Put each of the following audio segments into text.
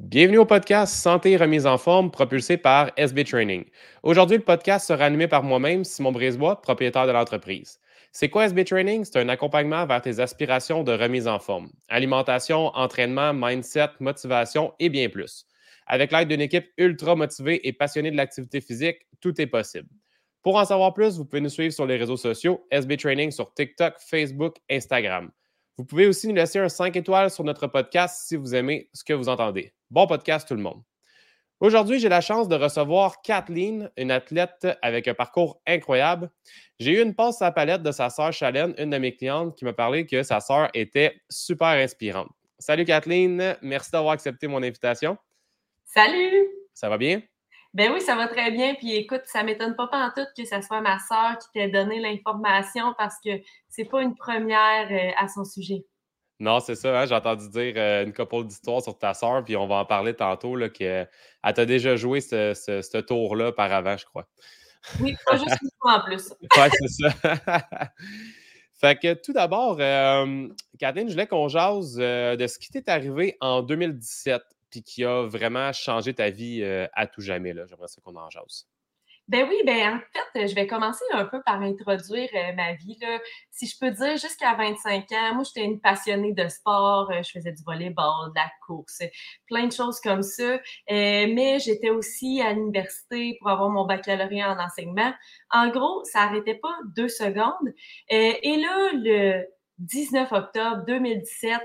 Bienvenue au podcast Santé et remise en forme propulsé par SB Training. Aujourd'hui, le podcast sera animé par moi-même, Simon Brisebois, propriétaire de l'entreprise. C'est quoi SB Training? C'est un accompagnement vers tes aspirations de remise en forme. Alimentation, entraînement, mindset, motivation et bien plus. Avec l'aide d'une équipe ultra motivée et passionnée de l'activité physique, tout est possible. Pour en savoir plus, vous pouvez nous suivre sur les réseaux sociaux SB Training sur TikTok, Facebook, Instagram. Vous pouvez aussi nous laisser un 5 étoiles sur notre podcast si vous aimez ce que vous entendez. Bon podcast tout le monde. Aujourd'hui, j'ai la chance de recevoir Kathleen, une athlète avec un parcours incroyable. J'ai eu une passe à la palette de sa sœur Chalène, une de mes clientes, qui m'a parlé que sa sœur était super inspirante. Salut Kathleen, merci d'avoir accepté mon invitation. Salut! Ça va bien? Ben oui, ça va très bien. Puis écoute, ça m'étonne pas en tout que ce soit ma sœur qui t'ait donné l'information parce que c'est pas une première euh, à son sujet. Non, c'est ça. Hein, j'ai entendu dire euh, une couple d'histoires sur ta sœur, puis on va en parler tantôt, là, qu'elle t'a déjà joué ce, ce, tour-là par avant, je crois. Oui, pas juste une fois en plus. oui, c'est ça. fait que tout d'abord, euh, Catherine, je voulais qu'on jase de ce qui t'est arrivé en 2017 puis qui a vraiment changé ta vie euh, à tout jamais. J'aimerais ça qu'on en jase. Ben oui, ben en fait, je vais commencer un peu par introduire euh, ma vie. Là. Si je peux dire, jusqu'à 25 ans, moi, j'étais une passionnée de sport. Euh, je faisais du volleyball, de la course, plein de choses comme ça. mais j'étais aussi à l'université pour avoir mon baccalauréat en enseignement. En gros, ça n'arrêtait pas deux secondes. et là, le 19 octobre 2017,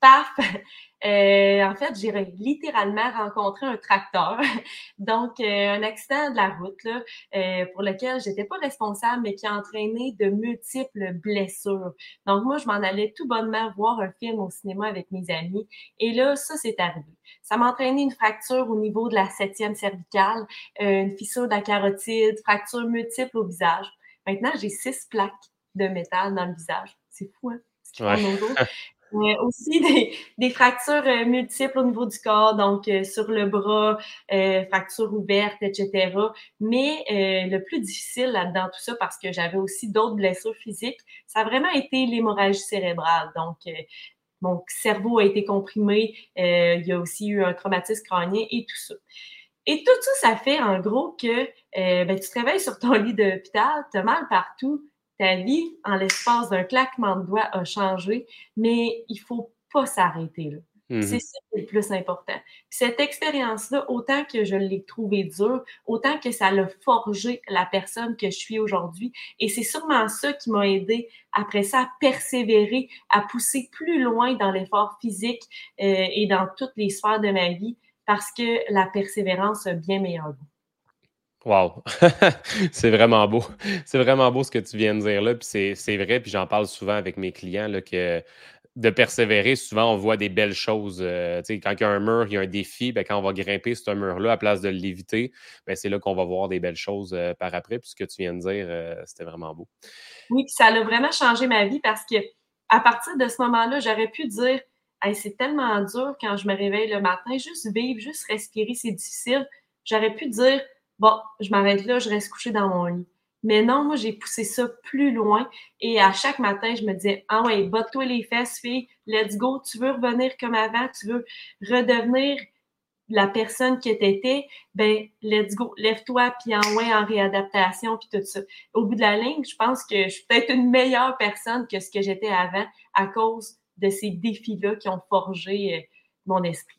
paf, euh, en fait, j'ai littéralement rencontré un tracteur, donc euh, un accident de la route là, euh, pour lequel j'étais pas responsable, mais qui a entraîné de multiples blessures. Donc moi, je m'en allais tout bonnement voir un film au cinéma avec mes amis, et là, ça s'est arrivé. Ça m'a entraîné une fracture au niveau de la septième cervicale, une fissure de la carotide, fracture multiple au visage. Maintenant, j'ai six plaques de métal dans le visage. C'est fou, hein? aussi des, fractures euh, multiples au niveau du corps, donc euh, sur le bras, euh, fractures ouvertes, etc. Mais le plus difficile là-dedans tout ça, parce que j'avais aussi d'autres blessures physiques, ça a vraiment été l'hémorragie cérébrale. Donc, mon cerveau a été comprimé, il y a aussi eu un traumatisme crânien et tout ça. Et tout ça, ça fait en gros que ben, tu te réveilles sur ton lit d'hôpital, tu as mal partout, ta vie, en l'espace d'un claquement de doigts, a changé, mais il faut pas s'arrêter là. Mmh c'est ça qui est le plus important. cette expérience-là, autant que je l'ai trouvée dure, autant que ça l'a forgé la personne que je suis aujourd'hui. Et c'est sûrement ça qui m'a aidé après ça à persévérer, à pousser plus loin dans l'effort physique euh, et dans toutes les sphères de ma vie parce que la persévérance a bien meilleur goût. Wow! c'est vraiment beau. C'est vraiment beau ce que tu viens de dire là. Puis c'est vrai, puis j'en parle souvent avec mes clients là, que de persévérer, souvent on voit des belles choses. Euh, quand il y a un mur, il y a un défi, ben, quand on va grimper ce mur-là à place de l'éviter, ben, c'est là qu'on va voir des belles choses euh, par après. Puis ce que tu viens de dire, euh, c'était vraiment beau. Oui, puis ça a vraiment changé ma vie parce que à partir de ce moment-là, j'aurais pu dire c'est tellement dur quand je me réveille le matin, juste vivre, juste respirer, c'est difficile. J'aurais pu dire bon, je m'arrête là, je reste couché dans mon lit. Mais non, moi, j'ai poussé ça plus loin. Et à chaque matin, je me disais, ah ouais, botte-toi les fesses, fille, let's go. Tu veux revenir comme avant, tu veux redevenir la personne que tu étais, ben, let's go. Lève-toi, puis en ouais, en réadaptation, puis tout ça. Au bout de la ligne, je pense que je suis peut-être une meilleure personne que ce que j'étais avant à cause de ces défis-là qui ont forgé euh, mon esprit.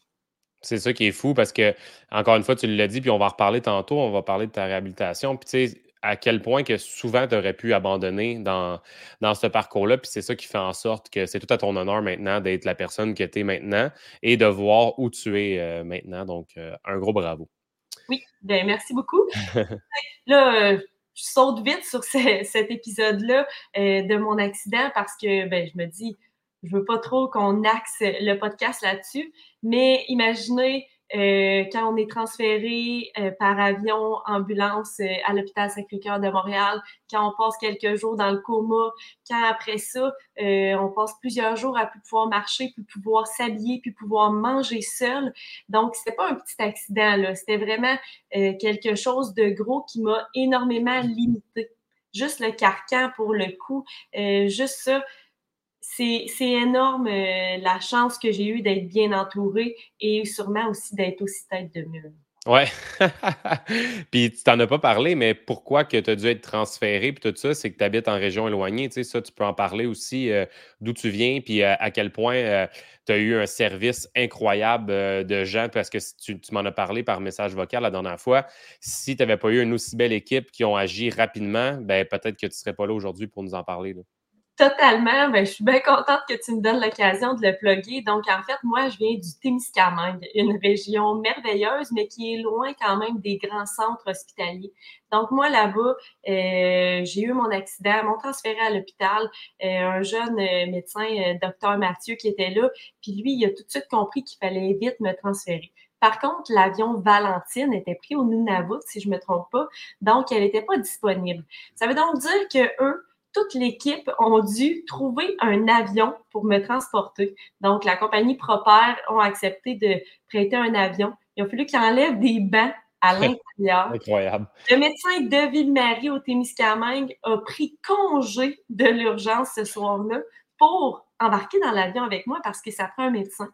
C'est ça qui est fou parce que, encore une fois, tu l'as dit, puis on va en reparler tantôt, on va parler de ta réhabilitation. Puis tu sais, à quel point que souvent tu aurais pu abandonner dans, dans ce parcours-là. Puis c'est ça qui fait en sorte que c'est tout à ton honneur maintenant d'être la personne que tu es maintenant et de voir où tu es euh, maintenant. Donc, euh, un gros bravo. Oui, bien, merci beaucoup. là, euh, je saute vite sur cet épisode-là de mon accident parce que ben, je me dis, je veux pas trop qu'on axe le podcast là-dessus, mais imaginez euh, quand on est transféré euh, par avion, ambulance euh, à l'hôpital Sacré-Cœur de Montréal, quand on passe quelques jours dans le coma, quand après ça, on passe plusieurs jours à plus pouvoir marcher, plus pouvoir s'habiller, plus pouvoir manger seul. Donc, c'était pas un petit accident, là. C'était vraiment quelque chose de gros qui m'a énormément limité. Juste le carcan pour le coup, juste ça c'est énorme euh, la chance que j'ai eue d'être bien entourée et sûrement aussi d'être aussi tête de mule. Ouais. puis tu t'en as pas parlé, mais pourquoi que tu as dû être transféré puis tout ça, c'est que tu habites en région éloignée, tu sais, ça, tu peux en parler aussi euh, d'où tu viens, puis euh, à quel point tu as eu un service incroyable de gens, parce que tu, tu m'en as parlé par message vocal la dernière fois. Si tu n'avais pas eu une aussi belle équipe qui ont agi rapidement, ben peut-être que tu ne serais pas là aujourd'hui pour nous en parler. Totalement. Ben, je suis bien contente que tu me donnes l'occasion de le plugger. Donc, en fait, moi, je viens du Témiscamingue, une région merveilleuse, mais qui est loin quand même des grands centres hospitaliers. Donc, moi, là-bas, euh, j'ai eu mon accident, mon transféré à l'hôpital, euh, un jeune euh, médecin, docteur Mathieu, qui était là, puis lui, il a tout de suite compris qu'il fallait vite me transférer. Par contre, l'avion Valentine était pris au Nunavut, si je ne me trompe pas, donc elle n'était pas disponible. Ça veut donc dire que eux, toute l'équipe ont dû trouver un avion pour me transporter. Donc, la compagnie Proper ont accepté de prêter un avion. Il a fallu qu'ils enlèvent des bancs à l'intérieur. Incroyable. Le médecin de Ville-Marie au Témiscamingue a pris congé de l'urgence ce soir-là pour embarquer dans l'avion avec moi parce que ça prend un médecin.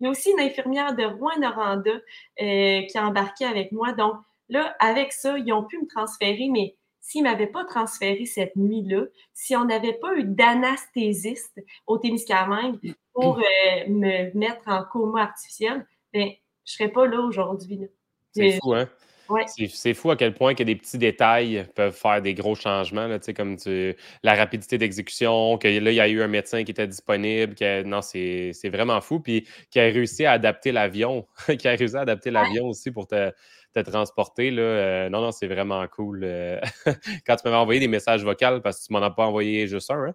Il y a aussi une infirmière de Rouen-Noranda euh, qui a embarqué avec moi. Donc, là, avec ça, ils ont pu me transférer, mais s'ils ne m'avaient pas transféré cette nuit-là, si on n'avait pas eu d'anesthésiste au Témiscamingue pour euh, me mettre en coma artificiel, ben, je ne serais pas là aujourd'hui. C'est fou, hein? C'est fou à quel point que des petits détails peuvent faire des gros changements, là, comme la rapidité d'exécution, que là, il y a eu un médecin qui était disponible. non, c'est vraiment fou. Puis qui a réussi à adapter l'avion, qui a réussi à adapter l'avion aussi pour te, te transporter. Là, euh, non, non, c'est vraiment cool. Euh, quand tu m'avais envoyé des messages vocaux, parce que tu m'en as pas envoyé juste un, hein.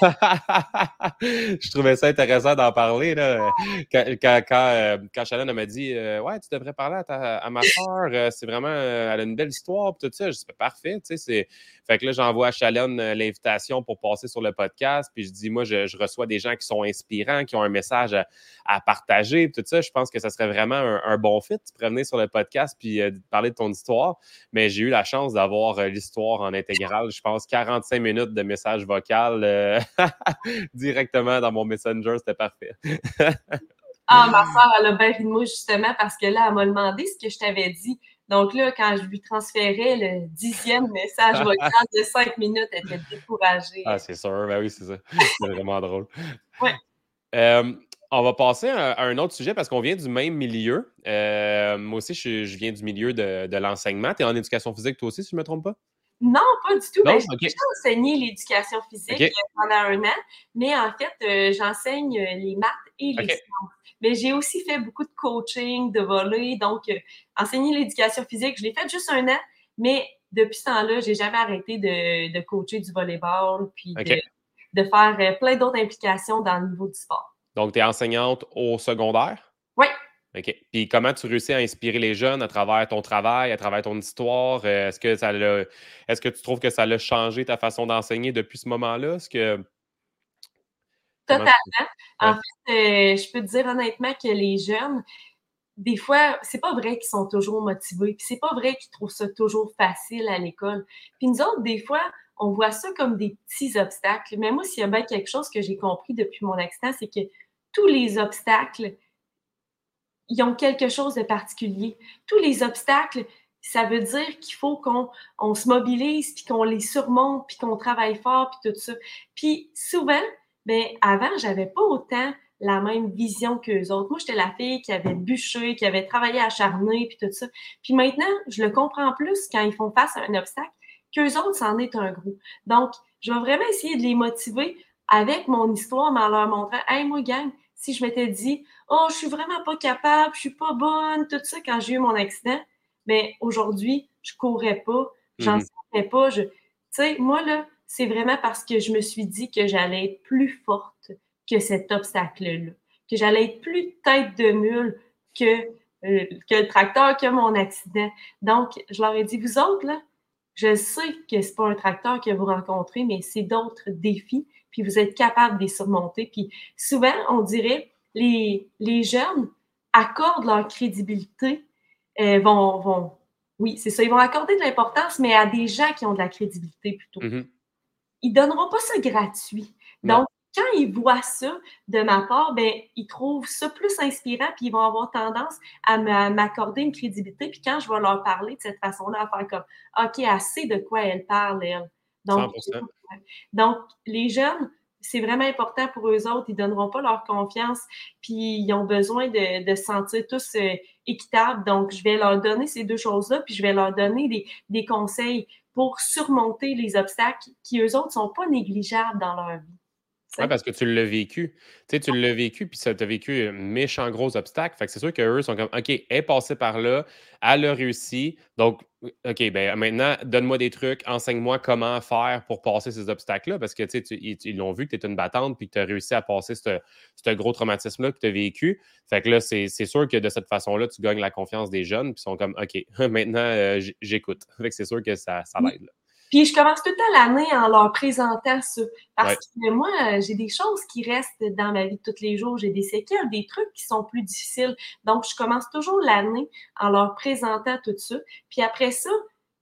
je trouvais ça intéressant d'en parler. Là. Quand, quand, euh, m'a dit Ouais, tu devrais parler à, à ma soeur, c'est vraiment, elle a une belle histoire, tout ça. Je dis ben, Parfait, tu sais, fait que là, j'envoie à euh, l'invitation pour passer sur le podcast. Puis je dis, moi, je, reçois des gens qui sont inspirants, qui ont un message à, partager. Tout ça, je pense que ça serait vraiment un, bon fit. Tu pourrais venir sur le podcast puis euh, parler de ton histoire. Mais j'ai eu la chance d'avoir euh, l'histoire en intégrale. Je pense 45 minutes de message vocal directement dans mon Messenger. C'était parfait. ah, ma soeur, elle a bien ri de moi justement parce que là, elle m'a demandé ce que je t'avais dit. Donc là, quand je lui transférais le dixième message vocal de cinq minutes, elle était découragée. Ah, c'est sûr. Ben oui, c'est ça. C'est vraiment drôle. Oui. Euh, on va passer à, un autre sujet parce qu'on vient du même milieu. Euh, moi aussi, je, viens du milieu de, l'enseignement. Tu es en éducation physique, toi aussi, si je ne me trompe pas? Non, pas du tout. Ben, j'ai enseigné l'éducation physique pendant un an, mais en fait, euh, j'enseigne les maths et les sciences. Mais j'ai aussi fait beaucoup de coaching, de voler. Donc, euh, enseigner l'éducation physique, je l'ai fait juste un an, mais depuis ce temps-là, j'ai jamais arrêté de, coacher du volleyball, puis de, faire euh, plein d'autres implications dans le niveau du sport. Donc, tu es enseignante au secondaire? Oui. OK. Puis comment tu réussis à inspirer les jeunes à travers ton travail, à travers ton histoire? Euh, est-ce que ça est-ce que tu trouves que ça a changé ta façon d'enseigner depuis ce moment-là? Est-ce que Totalement. En fait, euh, je peux te dire honnêtement que les jeunes, des fois, c'est pas vrai qu'ils sont toujours motivés, puis c'est pas vrai qu'ils trouvent ça toujours facile à l'école. Puis nous autres, des fois, on voit ça comme des petits obstacles. Mais moi, s'il y a bien quelque chose que j'ai compris depuis mon accident, c'est que tous les obstacles, ils ont quelque chose de particulier. Tous les obstacles, ça veut dire qu'il faut qu'on on se mobilise, puis qu'on les surmonte, puis qu'on travaille fort, puis tout ça. Puis souvent, Bien, avant, j'avais pas autant la même vision qu'eux autres. Moi, j'étais la fille qui avait bûché, qui avait travaillé acharné, puis tout ça. Puis maintenant, je le comprends plus quand ils font face à un obstacle, qu'eux autres, c'en est un gros. Donc, je vais vraiment essayer de les motiver avec mon histoire, mais en leur montrant, hey, moi, gang, si je m'étais dit, oh, je suis vraiment pas capable, je suis pas bonne, tout ça, quand j'ai eu mon accident, mais aujourd'hui, je courais pas, j'en mmh. pas, je, tu sais, moi, là, c'est vraiment parce que je me suis dit que j'allais être plus forte que cet obstacle-là, que j'allais être plus tête de mule que, euh, que le tracteur, que mon accident. Donc, je leur ai dit, vous autres, là, je sais que c'est pas un tracteur que vous rencontrez, mais c'est d'autres défis, puis vous êtes capable de les surmonter. Puis souvent, on dirait, les, les jeunes accordent leur crédibilité, euh, vont, vont, oui, c'est ça, ils vont accorder de l'importance, mais à des gens qui ont de la crédibilité plutôt. Mm-hmm ils donneront pas ça gratuit. Donc, quand ils voient ça de ma part, ben, ils trouvent ça plus inspirant, puis ils vont avoir tendance à m'accorder une crédibilité. Puis quand je vais leur parler de cette façon-là, à faire comme OK, assez de quoi elle parle, elle. Donc, donc les jeunes, c'est vraiment important pour eux autres. Ils ne donneront pas leur confiance, puis ils ont besoin de, se sentir tous euh, équitables. Donc, je vais leur donner ces deux choses-là, puis je vais leur donner des, des conseils pour surmonter les obstacles qui, eux autres, ne sont pas négligeables dans leur vie. Oui, parce que tu l'as vécu. Tu sais, tu l'as vécu, puis ça t'a vécu un méchant gros obstacle. Fait que c'est sûr qu'eux sont comme, OK, elle est passée par là, elle a réussi. Donc, OK, ben maintenant, donne-moi des trucs, enseigne-moi comment faire pour passer ces obstacles-là, parce que tu sais, ils l'ont vu que tu es une battante, puis que tu as réussi à passer ce gros traumatisme-là que tu as vécu. Fait que là, c'est sûr que de cette façon-là, tu gagnes la confiance des jeunes, puis ils sont comme, OK, maintenant, euh, j'écoute. Fait que c'est sûr que ça, ça l'aide. Puis je commence tout le temps l'année en leur présentant ça. Parce que moi, j'ai des choses qui restent dans ma vie de tous les jours. J'ai des séquelles, des trucs qui sont plus difficiles. Donc, je commence toujours l'année en leur présentant tout ça. Puis après ça,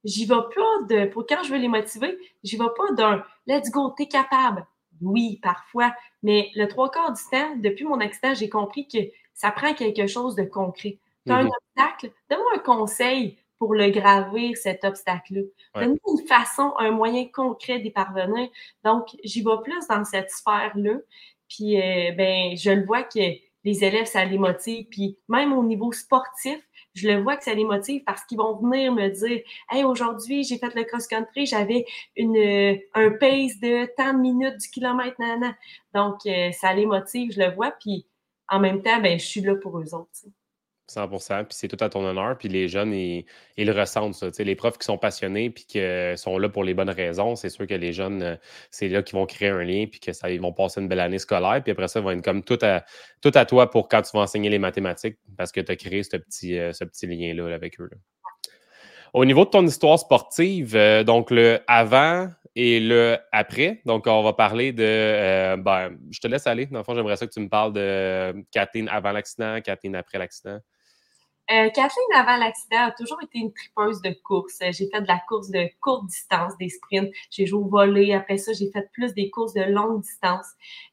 j'y vais pas de, pour quand je veux les motiver, j'y vais pas d'un let's go, t'es capable. Oui, parfois. Mais le trois quarts du temps, depuis mon accident, j'ai compris que ça prend quelque chose de concret. T'as un mm-hmm. obstacle, donne-moi un conseil pour le gravir, cet obstacle-là. Donne-nous une façon, un moyen concret d'y parvenir. Donc, j'y vais plus dans cette sphère-là. Puis, euh, ben, je le vois que les élèves, ça les motive. Puis, même au niveau sportif, je le vois que ça les motive parce qu'ils vont venir me dire Hey, aujourd'hui, j'ai fait le cross-country, j'avais une un pace de tant de minutes du kilomètre, nana. Donc, euh, ça les motive, je le vois. Puis, en même temps, ben, je suis là pour eux autres. 100% puis c'est tout à ton honneur. Puis les jeunes, ils, le ressentent, ça. les profs qui sont passionnés puis qui sont là pour les bonnes raisons, c'est sûr que les jeunes, euh, c'est là qu'ils vont créer un lien puis qu'ils vont passer une belle année scolaire. Puis après ça, ils vont être comme tout à, tout à toi pour quand tu vas enseigner les mathématiques parce que tu as créé ce petit, euh, ce petit lien-là avec eux. Au niveau de ton histoire sportive, euh, donc le avant et le après, donc on va parler de. ben, je te laisse aller. Dans le fond, j'aimerais ça que tu me parles de Kathleen avant l'accident, Kathleen après l'accident. Euh, Kathleen, avant l'accident, a toujours été une tripeuse de course. J'ai fait de la course de courte distance, des sprints. J'ai joué au volley. Après ça, j'ai fait plus des courses de longue distance.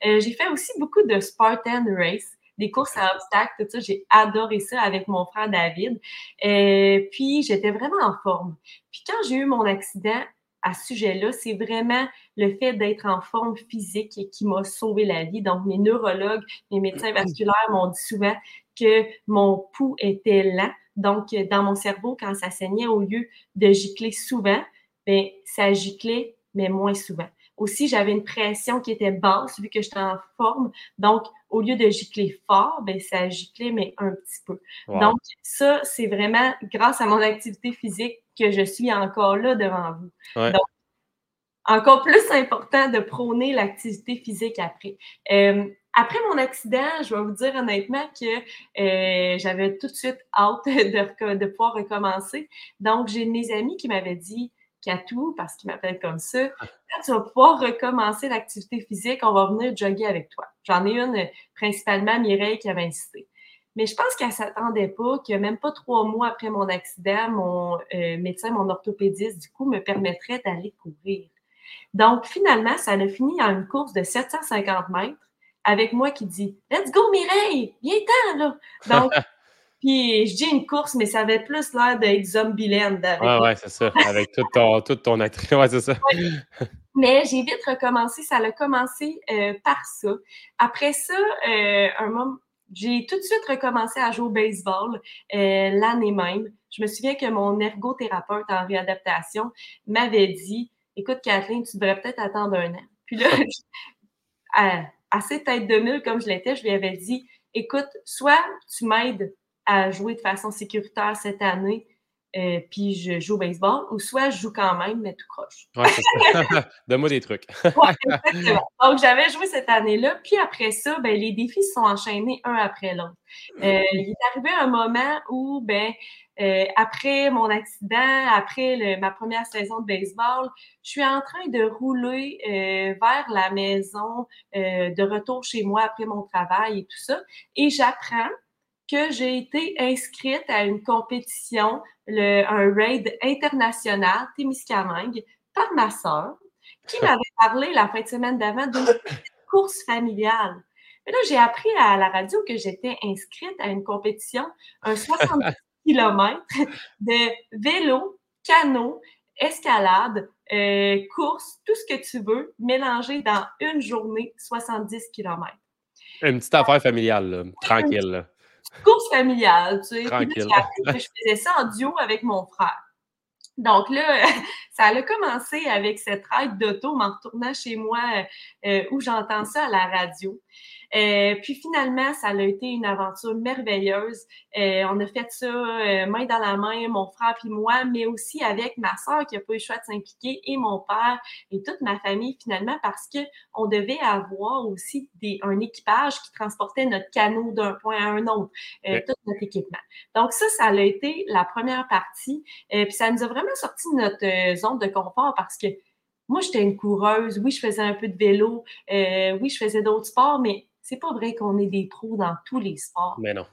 Euh, j'ai fait aussi beaucoup de Spartan Race, des courses à obstacles, tout ça. J'ai adoré ça avec mon frère David. Euh, puis, j'étais vraiment en forme. Puis, quand j'ai eu mon accident, à ce sujet-là, c'est vraiment le fait d'être en forme physique qui m'a sauvé la vie. Donc, mes neurologues, mes médecins vasculaires m'ont dit souvent que mon pouls était lent. Donc, dans mon cerveau, quand ça saignait, au lieu de gicler souvent, bien, ça giclait, mais moins souvent. Aussi, j'avais une pression qui était basse vu que j'étais en forme. Donc, au lieu de gicler fort, bien, ça giclait, mais un petit peu. Donc, ça, c'est vraiment grâce à mon activité physique que je suis encore là devant vous. Donc, encore plus important de prôner l'activité physique après. Euh, après mon accident, je vais vous dire honnêtement que euh, j'avais tout de suite hâte de, de pouvoir recommencer. Donc, j'ai mes amis qui m'avaient dit Katou, parce qu'ils m'appellent comme ça, quand tu vas pouvoir recommencer l'activité physique, on va venir jogger avec toi. J'en ai une, principalement Mireille, qui avait insisté. Mais je pense qu'elle ne s'attendait pas que même pas trois mois après mon accident, mon euh, médecin, mon orthopédiste, du coup, me permettrait d'aller courir. Donc, finalement, ça a fini en une course de 750 mètres avec moi qui dit Let's go, Mireille, viens-t'en, là. Donc, puis je dis une course, mais ça avait plus l'air d'être Zombieland. Oui, ouais, c'est ça. Avec tout ton, tout ton attrait. Ouais, c'est ça. Mais j'ai vite recommencé. Ça a commencé euh, par ça. Après ça, euh, un moment, j'ai tout de suite recommencé à jouer au baseball euh, l'année même. Je me souviens que mon ergothérapeute en réadaptation m'avait dit Écoute, Kathleen, tu devrais peut-être attendre un an. Puis là, assez tête de mille comme je l'étais, je lui avais dit écoute, soit tu m'aides à jouer de façon sécuritaire cette année, euh, puis je joue au baseball, ou soit je joue quand même, mais tout croche. Donne-moi des trucs. exactement. Donc, j'avais joué cette année-là, puis après ça, ben, les défis se sont enchaînés un après l'autre. Euh, il est arrivé un moment où, ben, euh, après mon accident, après ma première saison de baseball, je suis en train de rouler euh, vers la maison, de retour chez moi après mon travail et tout ça, et j'apprends que j'ai été inscrite à une compétition, le, un raid international Témiscamingue par ma sœur, qui m'avait parlé la fin de semaine d'avant d'une course familiale. Mais là, j'ai appris à la radio que j'étais inscrite à une compétition, un 70 km de vélo, canot, escalade, euh, course, tout ce que tu veux, mélangé dans une journée, 70 km. Une petite affaire familiale, tranquille. Course familiale, tu sais. Tranquille. que je faisais ça en duo avec mon frère. Donc là, ça a commencé avec cette ride d'auto en retournant chez moi euh, où j'entends ça à la radio. Euh, puis finalement, ça a été une aventure merveilleuse. Euh, on a fait ça euh, main dans la main, mon frère puis moi, mais aussi avec ma soeur qui a pas eu le choix de s'impliquer et mon père et toute ma famille finalement parce que on devait avoir aussi des, un équipage qui transportait notre canot d'un point à un autre, tout notre équipement. Donc ça, ça a été la première partie. puis ça nous a vraiment sorti de notre zone de confort parce que moi, j'étais une coureuse. Oui, je faisais un peu de vélo. oui, je faisais d'autres sports, mais c'est pas vrai qu'on est des pros dans tous les sports. Mais non.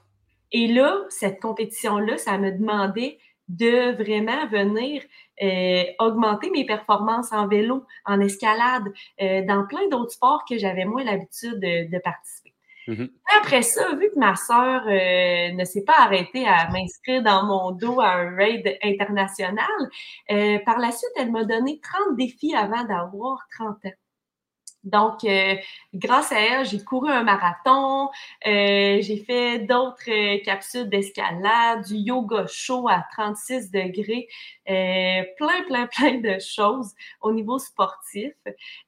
Et là, cette compétition-là, ça me demandait de vraiment venir euh, augmenter mes performances en vélo, en escalade, euh, dans plein d'autres sports que j'avais moins l'habitude de, participer. Mm-hmm. Après ça, vu que ma sœur euh, ne s'est pas arrêtée à m'inscrire dans mon dos à un raid international, par la suite, elle m'a donné 30 défis avant d'avoir 30 ans. Donc, euh, grâce à elle, j'ai couru un marathon, euh, j'ai fait d'autres euh, capsules d'escalade, du yoga chaud à 36 degrés, plein, plein, plein de choses au niveau sportif.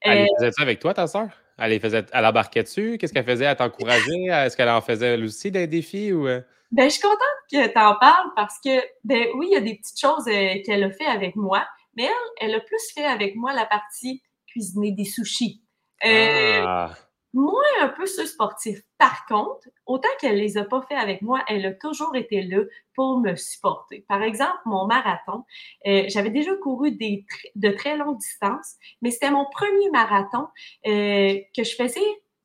Elle faisait ça avec toi, ta soeur? Elle, faisait, elle embarquait dessus? Qu'est-ce qu'elle faisait? À t'encourager? Est-ce qu'elle en faisait elle aussi des défis? Ou... Ben, je suis contente que tu en parles parce que, ben oui, il y a des petites choses qu'elle a fait avec moi, mais elle, elle a plus fait avec moi la partie cuisiner des sushis. Euh, ah. Moi, un peu ce sportif. Par contre, autant qu'elle les a pas fait avec moi, elle a toujours été là pour me supporter. Par exemple, mon marathon, euh, j'avais déjà couru des de très longues distances, mais c'était mon premier marathon euh, que je faisais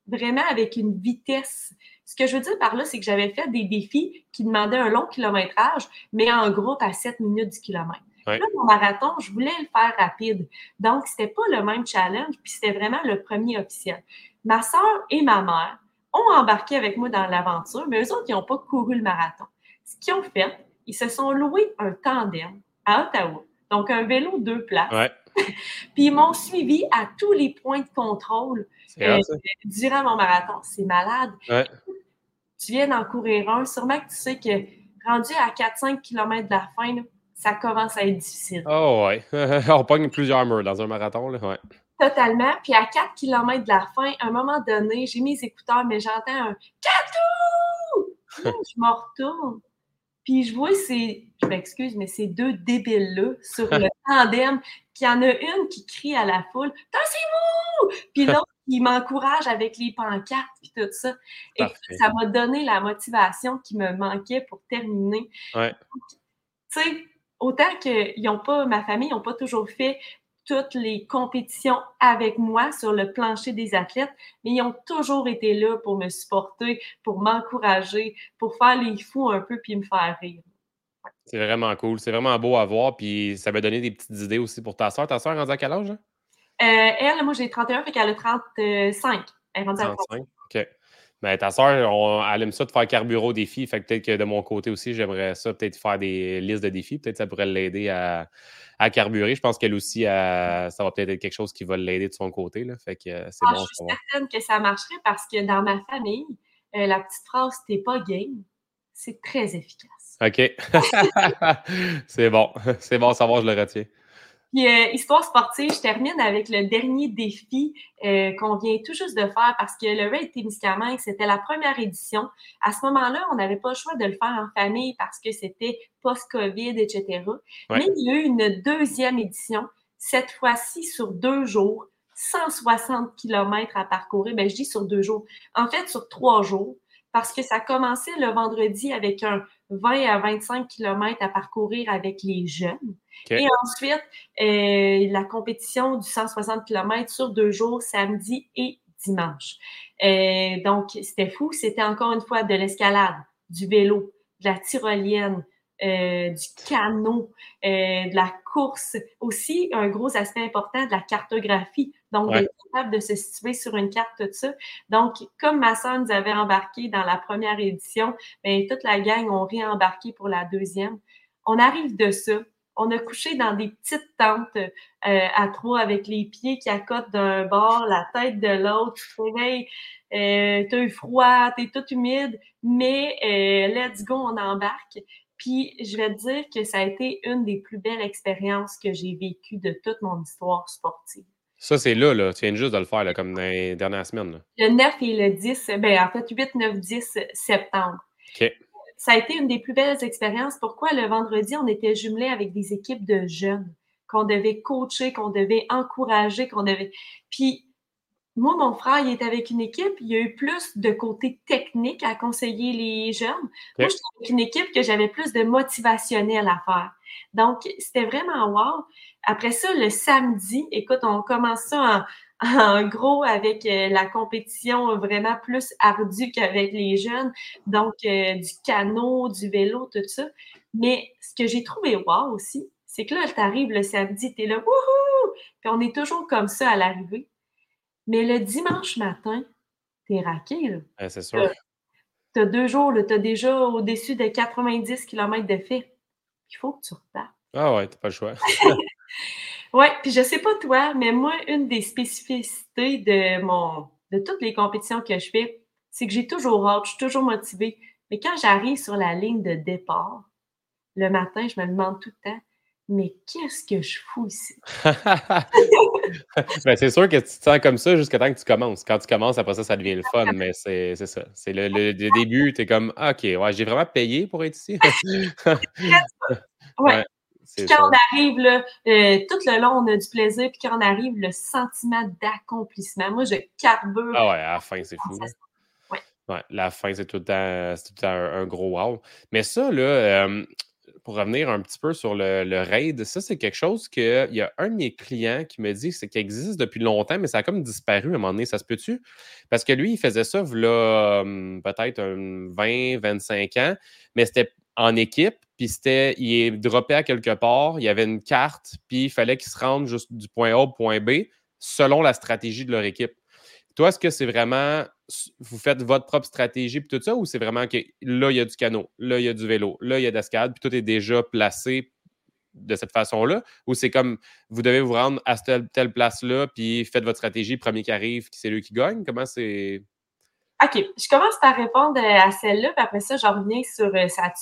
vraiment avec une vitesse. Ce que je veux dire par là, c'est que j'avais fait des défis qui demandaient un long kilométrage, mais en groupe à 7 minutes du kilomètre. Là, mon marathon, je voulais le faire rapide. Donc, c'était pas le même challenge, puis c'était vraiment le premier officiel. Ma soeur et ma mère ont embarqué avec moi dans l'aventure, mais eux autres, ils n'ont pas couru le marathon. Ce qu'ils ont fait, ils se sont loués un tandem à Ottawa. Donc, un vélo deux places. puis ils m'ont suivi à tous les points de contrôle euh, durant mon marathon. C'est malade. Tu viens d'en courir un. Sûrement que tu sais que rendu à 4-5 km de la fin, ça commence à être difficile. Oh ouais. On pogne plusieurs murs dans un marathon, là. Ouais. Totalement. Puis à 4 km de la fin, à un moment donné, j'ai mes écouteurs, mais j'entends un Catou! je me retourne. Puis je vois ces, je m'excuse, mais ces deux débiles-là sur le tandem, puis il y en a une qui crie à la foule Tassez-vous! Puis l'autre qui m'encourage avec les pancartes, puis tout ça. Et ça m'a donné la motivation qui me manquait pour terminer. Ouais. Tu sais, autant que ont pas, ma famille n'ont pas toujours fait toutes les compétitions avec moi sur le plancher des athlètes, mais ils ont toujours été là pour me supporter, pour m'encourager, pour faire les fous un peu puis me faire rire. C'est vraiment cool. C'est vraiment beau à voir. Puis ça m'a donné des petites idées aussi pour ta soeur. Ta soeur est rendue à quel âge? Hein? Euh, elle, moi j'ai 31, fait qu'elle a 35. Elle est rendue 35. OK. Mais ta soeur, elle aime ça de faire carburant au défi. Fait que peut-être que de mon côté aussi, j'aimerais ça, peut-être faire des listes de défis. Peut-être que ça pourrait l'aider à, carburer. Je pense qu'elle aussi, ça va peut-être être quelque chose qui va l'aider de son côté. Là. Fait que c'est ah, bon. Je suis certaine que ça marcherait parce que dans ma famille, euh, la petite phrase t'es pas game, c'est très efficace. OK. c'est bon. C'est bon à savoir, je le retiens. Puis, euh, histoire sportive, je termine avec le dernier défi euh, qu'on vient tout juste de faire parce que le Raid Témiscamingue, c'était la première édition. À ce moment-là, on n'avait pas le choix de le faire en famille parce que c'était post-COVID, etc. Mais il y a eu une deuxième édition, cette fois-ci sur deux jours, 160 km à parcourir. Ben, je dis sur deux jours. En fait, sur trois jours, parce que ça commençait le vendredi avec un 20 à 25 km à parcourir avec les jeunes. Et ensuite, euh, la compétition du 160 km sur deux jours, samedi et dimanche. Euh, donc, c'était fou. C'était encore une fois de l'escalade, du vélo, de la tyrolienne, euh, du canot, euh, de la course. Aussi, un gros aspect important de la cartographie. Donc, d'être capable de se situer sur une carte, tout ça. Donc, comme ma soeur nous avait embarqué dans la première édition, bien, toute la gang ont réembarqué pour la deuxième. On arrive de ça. On a couché dans des petites tentes euh, à trois avec les pieds qui accotent d'un bord, la tête de l'autre. Tu euh, t'as eu froid, t'es tout humide, mais let's go, on embarque. Puis je vais te dire que ça a été une des plus belles expériences que j'ai vécues de toute mon histoire sportive. Ça, c'est là, là. Tu viens juste de le faire, là, comme dans les dernières semaines. Le 9 et le 10, ben, en fait, 8, 9, 10 septembre. OK. Ça a été une des plus belles expériences. Pourquoi? Le vendredi, on était jumelés avec des équipes de jeunes qu'on devait coacher, qu'on devait encourager, qu'on devait. Puis moi, mon frère, il est avec une équipe, il y a eu plus de côté technique à conseiller les jeunes. Moi, j'étais avec une équipe que j'avais plus de motivationnel à faire. Donc, c'était vraiment wow. Après ça, le samedi, écoute, on commence ça en, gros avec euh, la compétition vraiment plus ardue qu'avec les jeunes. Donc, euh, du canot, du vélo, tout ça. Mais ce que j'ai trouvé wow aussi, c'est que là, tu arrives le samedi, tu es là, wouhou! Puis on est toujours comme ça à l'arrivée. Mais le dimanche matin, t'es raqué, là. c'est sûr. Tu as deux jours, tu as déjà au-dessus de 90 km de fait. Il faut que tu repartes. Ah ouais, t'as pas le choix. ouais, puis je sais pas toi, mais moi, une des spécificités de mon de toutes les compétitions que je fais, c'est que j'ai toujours hâte, je suis toujours motivée. Mais quand j'arrive sur la ligne de départ, le matin, je me demande tout le temps, mais qu'est-ce que je fous ici? ben, c'est sûr que tu te sens comme ça jusqu'à temps que tu commences. Quand tu commences, après ça, ça devient le fun, mais c'est ça. C'est le, début, tu es comme, ah, OK, ouais, j'ai vraiment payé pour être ici. ouais. Puis quand on arrive, là, euh, tout le long, on a du plaisir. Puis quand on arrive, le sentiment d'accomplissement. Moi, je carbure. Ah ouais, à la fin, c'est fou. Ouais. ouais. la fin, c'est tout le temps, tout le temps un, gros wow. Mais ça, là, euh, pour revenir un petit peu sur le, raid, ça, c'est quelque chose que il y a un de mes clients qui me dit c'est qu'il existe depuis longtemps, mais ça a comme disparu à un moment donné. Ça se peut-tu? Parce que lui, il faisait ça là, hum, peut-être 20, 25 ans, mais c'était en équipe, puis c'était, il est droppé à quelque part, il y avait une carte, puis il fallait qu'il se rende juste du point A au point B selon la stratégie de leur équipe. Toi, est-ce que c'est vraiment, vous faites votre propre stratégie puis tout ça, ou c'est vraiment que là, il y a du canot, là, il y a du vélo, là, il y a d'escalade, puis tout est déjà placé de cette façon-là, ou c'est comme vous devez vous rendre à telle, telle place-là, puis faites votre stratégie, premier qui arrive, c'est lui qui gagne? Comment c'est? OK, je commence par répondre à celle-là, puis après ça, je reviens sur euh, ça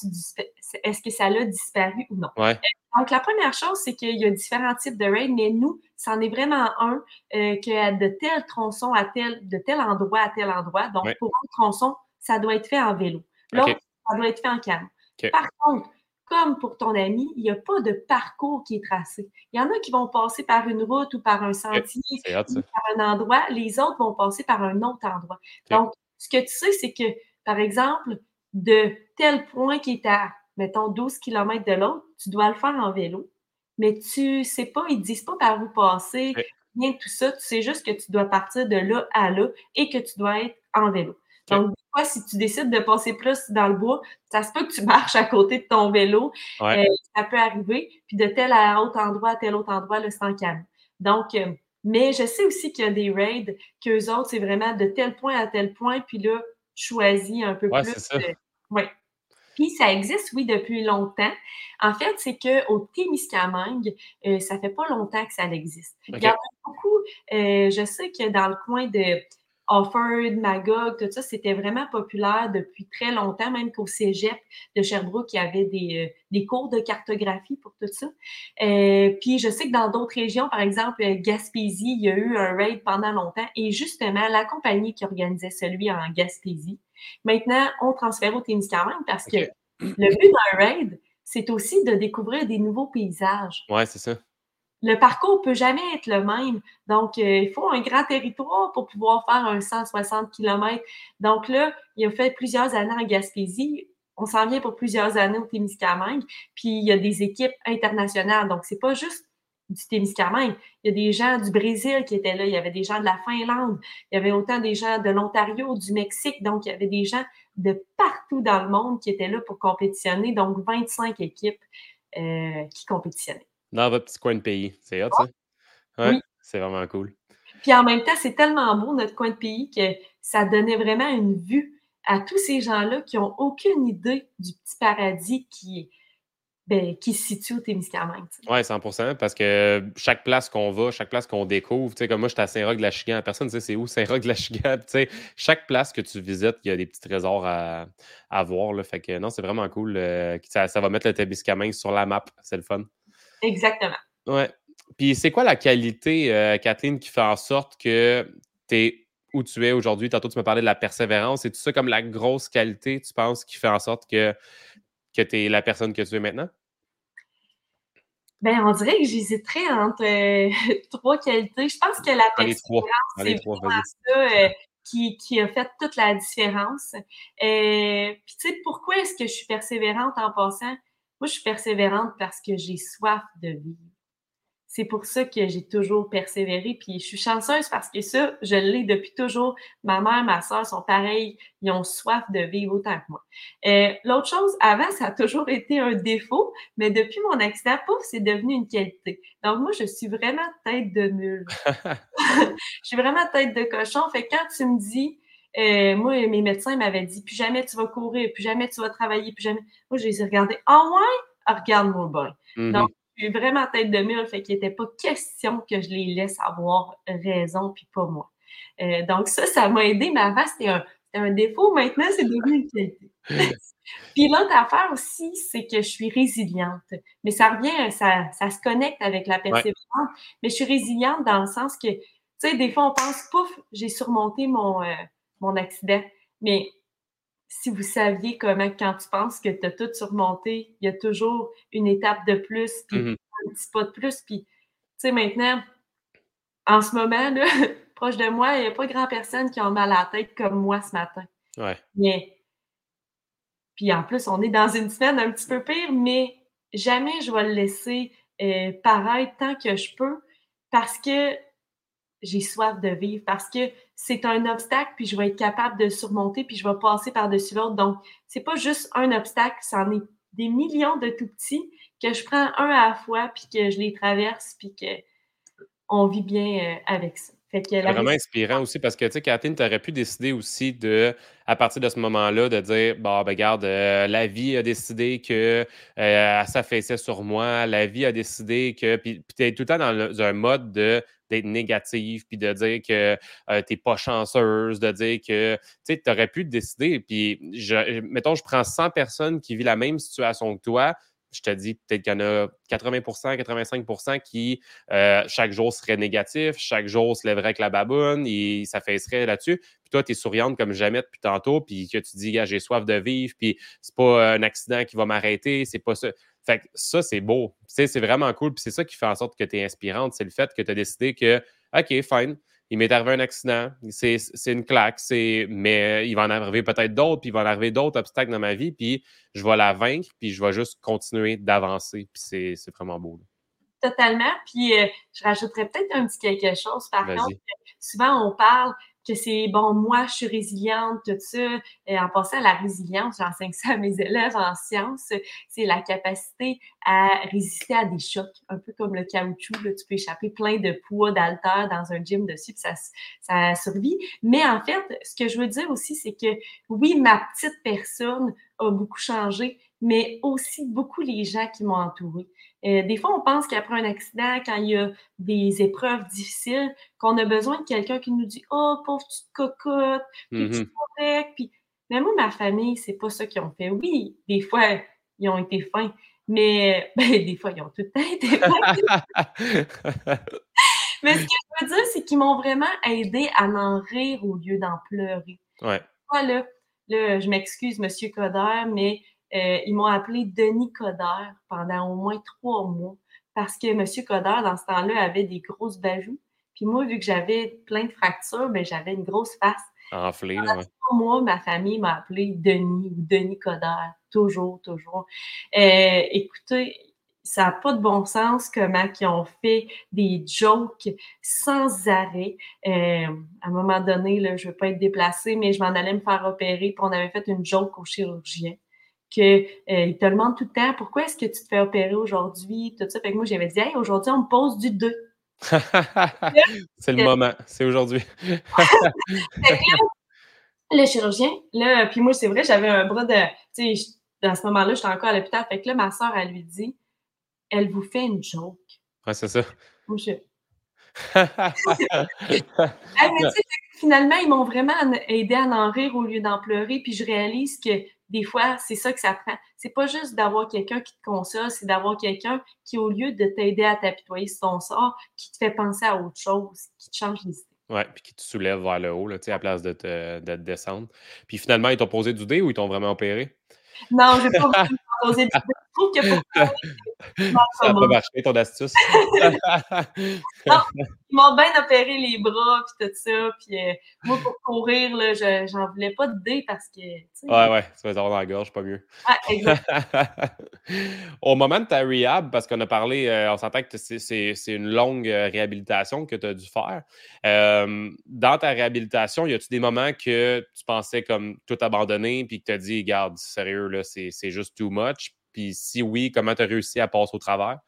est-ce que ça a disparu ou non? Ouais. Donc, la première chose, c'est qu'il y a différents types de raids, mais nous, c'en est vraiment un euh, que de tel tronçon à tel, de tel endroit à tel endroit. Donc, pour un tronçon, ça doit être fait en vélo. L'autre, ça doit être fait en canot. Par contre, comme pour ton ami, il n'y a pas de parcours qui est tracé. Il y en a qui vont passer par une route ou par un sentier, ou par un endroit. Les autres vont passer par un autre endroit. Donc, ce que tu sais, c'est que, par exemple, de tel point qui est à, mettons, 12 km de l'autre, tu dois le faire en vélo. Mais tu sais pas, ils ne disent pas par où passer, rien de tout ça. Tu sais juste que tu dois partir de là à là et que tu dois être en vélo. Donc, des fois, si tu décides de passer plus dans le bois, ça se peut que tu marches à côté de ton vélo. Euh, ça peut arriver. Puis de tel à autre endroit à tel autre endroit, le sans calme. Donc, euh, mais je sais aussi qu'il y a des raids qu'eux autres, c'est vraiment de tel point à tel point, puis là, tu choisis un peu plus. Ça. oui. Puis ça existe, oui, depuis longtemps. En fait, c'est qu'au Témiscamingue, euh, ça fait pas longtemps que ça existe. Il y en a beaucoup. Euh, je sais que dans le coin de Offord, Magog, tout ça, c'était vraiment populaire depuis très longtemps, même qu'au cégep de Sherbrooke, il y avait des, euh, des cours de cartographie pour tout ça. Euh, puis je sais que dans d'autres régions, par exemple Gaspésie, il y a eu un raid pendant longtemps et justement, la compagnie qui organisait celui en Gaspésie, maintenant, on transfère au Témiscamingue parce que le but d'un raid, c'est aussi de découvrir des nouveaux paysages. Oui, c'est ça le parcours peut jamais être le même. Donc, euh, il faut un grand territoire pour pouvoir faire un 160 km. Donc là, il a fait plusieurs années en Gaspésie. On s'en vient pour plusieurs années au Témiscamingue. Puis, il y a des équipes internationales. Donc, c'est pas juste du Témiscamingue. Il y a des gens du Brésil qui étaient là, il y avait des gens de la Finlande, il y avait autant des gens de l'Ontario, du Mexique, donc il y avait des gens de partout dans le monde qui étaient là pour compétitionner, donc 25 équipes euh, qui compétitionnaient. Dans votre petit coin de pays, c'est hot ça? Oui. C'est vraiment cool. Puis en même temps, c'est tellement beau notre coin de pays que ça donnait vraiment une vue à tous ces gens-là qui n'ont aucune idée du petit paradis qui est ben, qui se situe au Témiscamingue. Oui, 100% parce que chaque place qu'on va, chaque place qu'on découvre, tu sais, comme moi, j'étais à Saint-Roch-de-la-Chigan, personne ne sait c'est où Saint-Roch-de-la-Chigan. Tu sais, chaque place que tu visites, il y a des petits trésors à, à voir. Là, fait que non, c'est vraiment cool. Euh, ça, ça, va mettre le Témiscamingue sur la map. C'est le fun. Exactement. Ouais. Puis c'est quoi la qualité, euh, Kathleen, qui fait en sorte que tu es où tu es aujourd'hui? Tantôt, tu me parlais de la persévérance. C'est tout ça comme la grosse qualité, tu penses, qui fait en sorte que que tu es la personne que tu es maintenant? Ben, on dirait que j'hésiterais entre euh, trois qualités. Je pense que la persévérance, c'est vraiment ça euh, qui, qui, a fait toute la différence. Puis, tu sais, pourquoi est-ce que je suis persévérante en passant? Moi, je suis persévérante parce que j'ai soif de vivre c'est pour ça que j'ai toujours persévéré. Puis je suis chanceuse parce que ça, je l'ai depuis toujours. Ma mère, ma soeur sont pareils. Ils ont soif de vivre autant que moi. Euh, l'autre chose, avant, ça a toujours été un défaut, mais depuis mon accident, pouf, c'est devenu une qualité. Donc moi, je suis vraiment tête de mule. je suis vraiment tête de cochon. Fait que quand tu me dis, euh, moi, mes médecins m'avaient dit, plus jamais tu vas courir, plus jamais tu vas travailler, plus jamais. Moi, je les ai regardés. Ah ouais? Ah, regarde-moi bien. Mm-hmm. Donc, je suis vraiment tête de mule, fait qu'il n'était pas question que je les laisse avoir raison, puis pas moi. Euh, donc ça, ça m'a aidé, mais avant, c'était un, un, défaut. Maintenant, c'est devenu une qualité. puis l'autre affaire aussi, c'est que je suis résiliente. Mais ça revient, ça, ça se connecte avec la persévérance. Mais je suis résiliente dans le sens que, tu sais, des fois, on pense, pouf, j'ai surmonté mon, euh, mon accident. Mais si vous saviez comment, quand tu penses que tu as tout surmonté, il y a toujours une étape de plus, puis mmh un petit pas de plus. Puis, tu sais, maintenant, en ce moment, là, proche de moi, il n'y a pas grand personne qui a mal à la tête comme moi ce matin. Ouais. Mais, puis en plus, on est dans une semaine un petit peu pire, mais jamais je vais le laisser euh, paraître tant que je peux parce que j'ai soif de vivre parce que c'est un obstacle, puis je vais être capable de surmonter, puis je vais passer par-dessus l'autre. Donc, c'est pas juste un obstacle, c'en est des millions de tout petits que je prends un à la fois, puis que je les traverse, puis qu'on vit bien euh, avec ça. C'est vraiment inspirant aussi parce que, tu sais, Catherine, tu aurais pu décider aussi de, à partir de ce moment-là, de dire, bon, ben, regarde, euh, la vie a décidé que euh, s'affaissait sur moi, la vie a décidé que, puis tu es tout le temps dans, un mode de d'être négatif, puis de dire que euh, tu n'es pas chanceuse, de dire que tu aurais pu décider. Puis, je, mettons, je prends 100 personnes qui vivent la même situation que toi, je te dis peut-être qu'il y en a 80% 85% qui, euh, chaque jour, seraient négatifs, chaque jour se lèverait avec la baboune, et ça là-dessus. Puis toi, tu es souriante comme jamais depuis tantôt, puis que tu dis, j'ai soif de vivre, puis c'est pas un accident qui va m'arrêter, c'est pas ça. Fait que ça, c'est beau. c'est vraiment cool. Puis c'est ça qui fait en sorte que tu es inspirante. C'est le fait que tu as décidé que, OK, fine, il m'est arrivé un accident, c'est une claque, mais il va en arriver peut-être d'autres, puis il va en arriver d'autres obstacles dans ma vie, puis je vais la vaincre, puis je vais juste continuer d'avancer. Puis c'est vraiment beau. Totalement. Puis euh, je rajouterais peut-être un petit quelque chose. Par contre, souvent on parle que c'est bon, moi, je suis résiliente, tout ça. Et en passant à la résilience, j'enseigne ça à mes élèves en sciences, c'est la capacité à résister à des chocs, un peu comme le caoutchouc. Là, tu peux échapper plein de poids d'altère dans un gym dessus, puis ça, ça survit. Mais en fait, ce que je veux dire aussi, c'est que oui, ma petite personne a beaucoup changé, mais aussi beaucoup les gens qui m'ont entourée. Euh, des fois, on pense qu'après un accident, quand il y a des épreuves difficiles, qu'on a besoin de quelqu'un qui nous dit Oh, pauvre petite cocotte, puis tu correct. Puis... Mais moi, ma famille, c'est pas ça qu'ils ont fait. Oui, des fois, ils ont été fins, mais ben, des fois, ils ont tout été fins. mais ce que je veux dire, c'est qu'ils m'ont vraiment aidé à m'en rire au lieu d'en pleurer. Ouais. Voilà. Là, je m'excuse, Monsieur Coder, mais euh, ils m'ont appelé Denis Coder pendant au moins trois mois parce que M. Coder, dans ce temps-là, avait des grosses bajoues. Puis moi, vu que j'avais plein de fractures, ben, j'avais une grosse face. Enflée, Pendant trois mois, ma famille m'a appelé Denis ou Denis Coder. Toujours, toujours. Euh, écoutez, ça n'a pas de bon sens comment ils ont fait des jokes sans arrêt. Euh, à un moment donné, là, je ne veux pas être déplacée, mais je m'en allais me faire opérer, puis on avait fait une joke au chirurgien qu'il euh, te demande tout le temps pourquoi est-ce que tu te fais opérer aujourd'hui, tout ça. Fait que moi, j'avais dit, hey, aujourd'hui, on me pose du 2. c'est le moment, c'est aujourd'hui. le chirurgien, là, puis moi, c'est vrai, j'avais un bras de. Tu sais, dans ce moment-là, j'étais encore à l'hôpital. Fait que là, ma soeur, elle lui dit elle vous fait une joke. Ouais, c'est ça. finalement, ils m'ont vraiment aidé à en rire au lieu d'en pleurer. Puis je réalise que des fois, c'est ça que ça prend. C'est pas juste d'avoir quelqu'un qui te console, c'est d'avoir quelqu'un qui, au lieu de t'aider à t'apitoyer sur ton sort, qui te fait penser à autre chose, qui te change l'idée. Oui, puis qui te soulève vers le haut, là, à la place de te, de te descendre. Puis finalement, ils t'ont posé du dé ou ils t'ont vraiment opéré? Non, je n'ai pas posé du dé. Je trouve que pour ça n'a pas marché, ton astuce. non, ils m'ont bien opéré les bras, puis tout ça. Puis euh, moi, pour courir, là, j'en voulais pas de dé parce que. Ouais, ouais, ça va avoir dans la gorge, pas mieux. Ah, exact. Au moment de ta rehab, parce qu'on a parlé, euh, on s'entend que c'est une longue euh, réhabilitation que tu as dû faire. dans ta réhabilitation, y a-tu des moments que tu pensais comme tout abandonner, puis que tu as dit, garde, sérieux, là, c'est juste too much? Puis si oui, comment tu as réussi à passer au travers?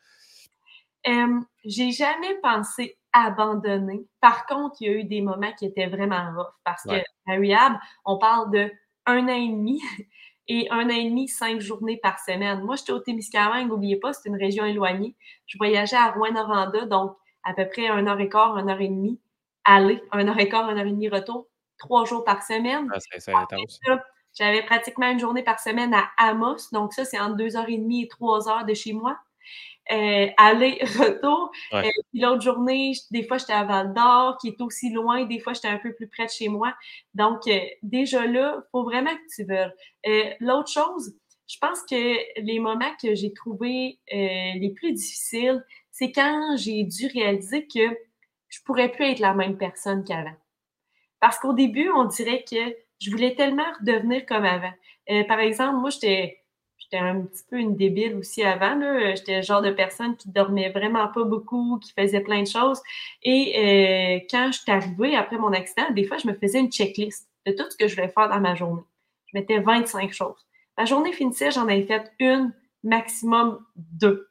Euh, j'ai jamais pensé abandonner. Par contre, il y a eu des moments qui étaient vraiment rough parce que à rehab, on parle de un an et demi et un an et demi, cinq journées par semaine. Moi, j'étais au Témiscamingue, n'oubliez pas, c'est une région éloignée. Je voyageais à Rouen-Noranda, donc à peu près un heure et quart, une heure et demie aller, un heure et quart, une heure et demie retour, trois jours par semaine. Ah, c'est intense. J'avais pratiquement une journée par semaine à Amos, donc ça, c'est entre 2h30 et 3 heures de chez moi. Euh, aller, retour. Euh, puis l'autre journée, des fois, j'étais à Val d'Or, qui est aussi loin. Des fois, j'étais un peu plus près de chez moi. Donc, euh, déjà là, il faut vraiment que tu veuilles. l'autre chose, je pense que les moments que j'ai trouvés les plus difficiles, c'est quand j'ai dû réaliser que je pourrais plus être la même personne qu'avant. Parce qu'au début, on dirait que je voulais tellement redevenir comme avant. Euh, par exemple, moi, j'étais j'étais un petit peu une débile aussi avant. J'étais le genre de personne qui dormait vraiment pas beaucoup, qui faisait plein de choses. Et euh, quand je suis arrivée après mon accident, des fois, je me faisais une checklist de tout ce que je voulais faire dans ma journée. Je mettais 25 choses. Ma journée finissait, j'en avais fait une, maximum deux.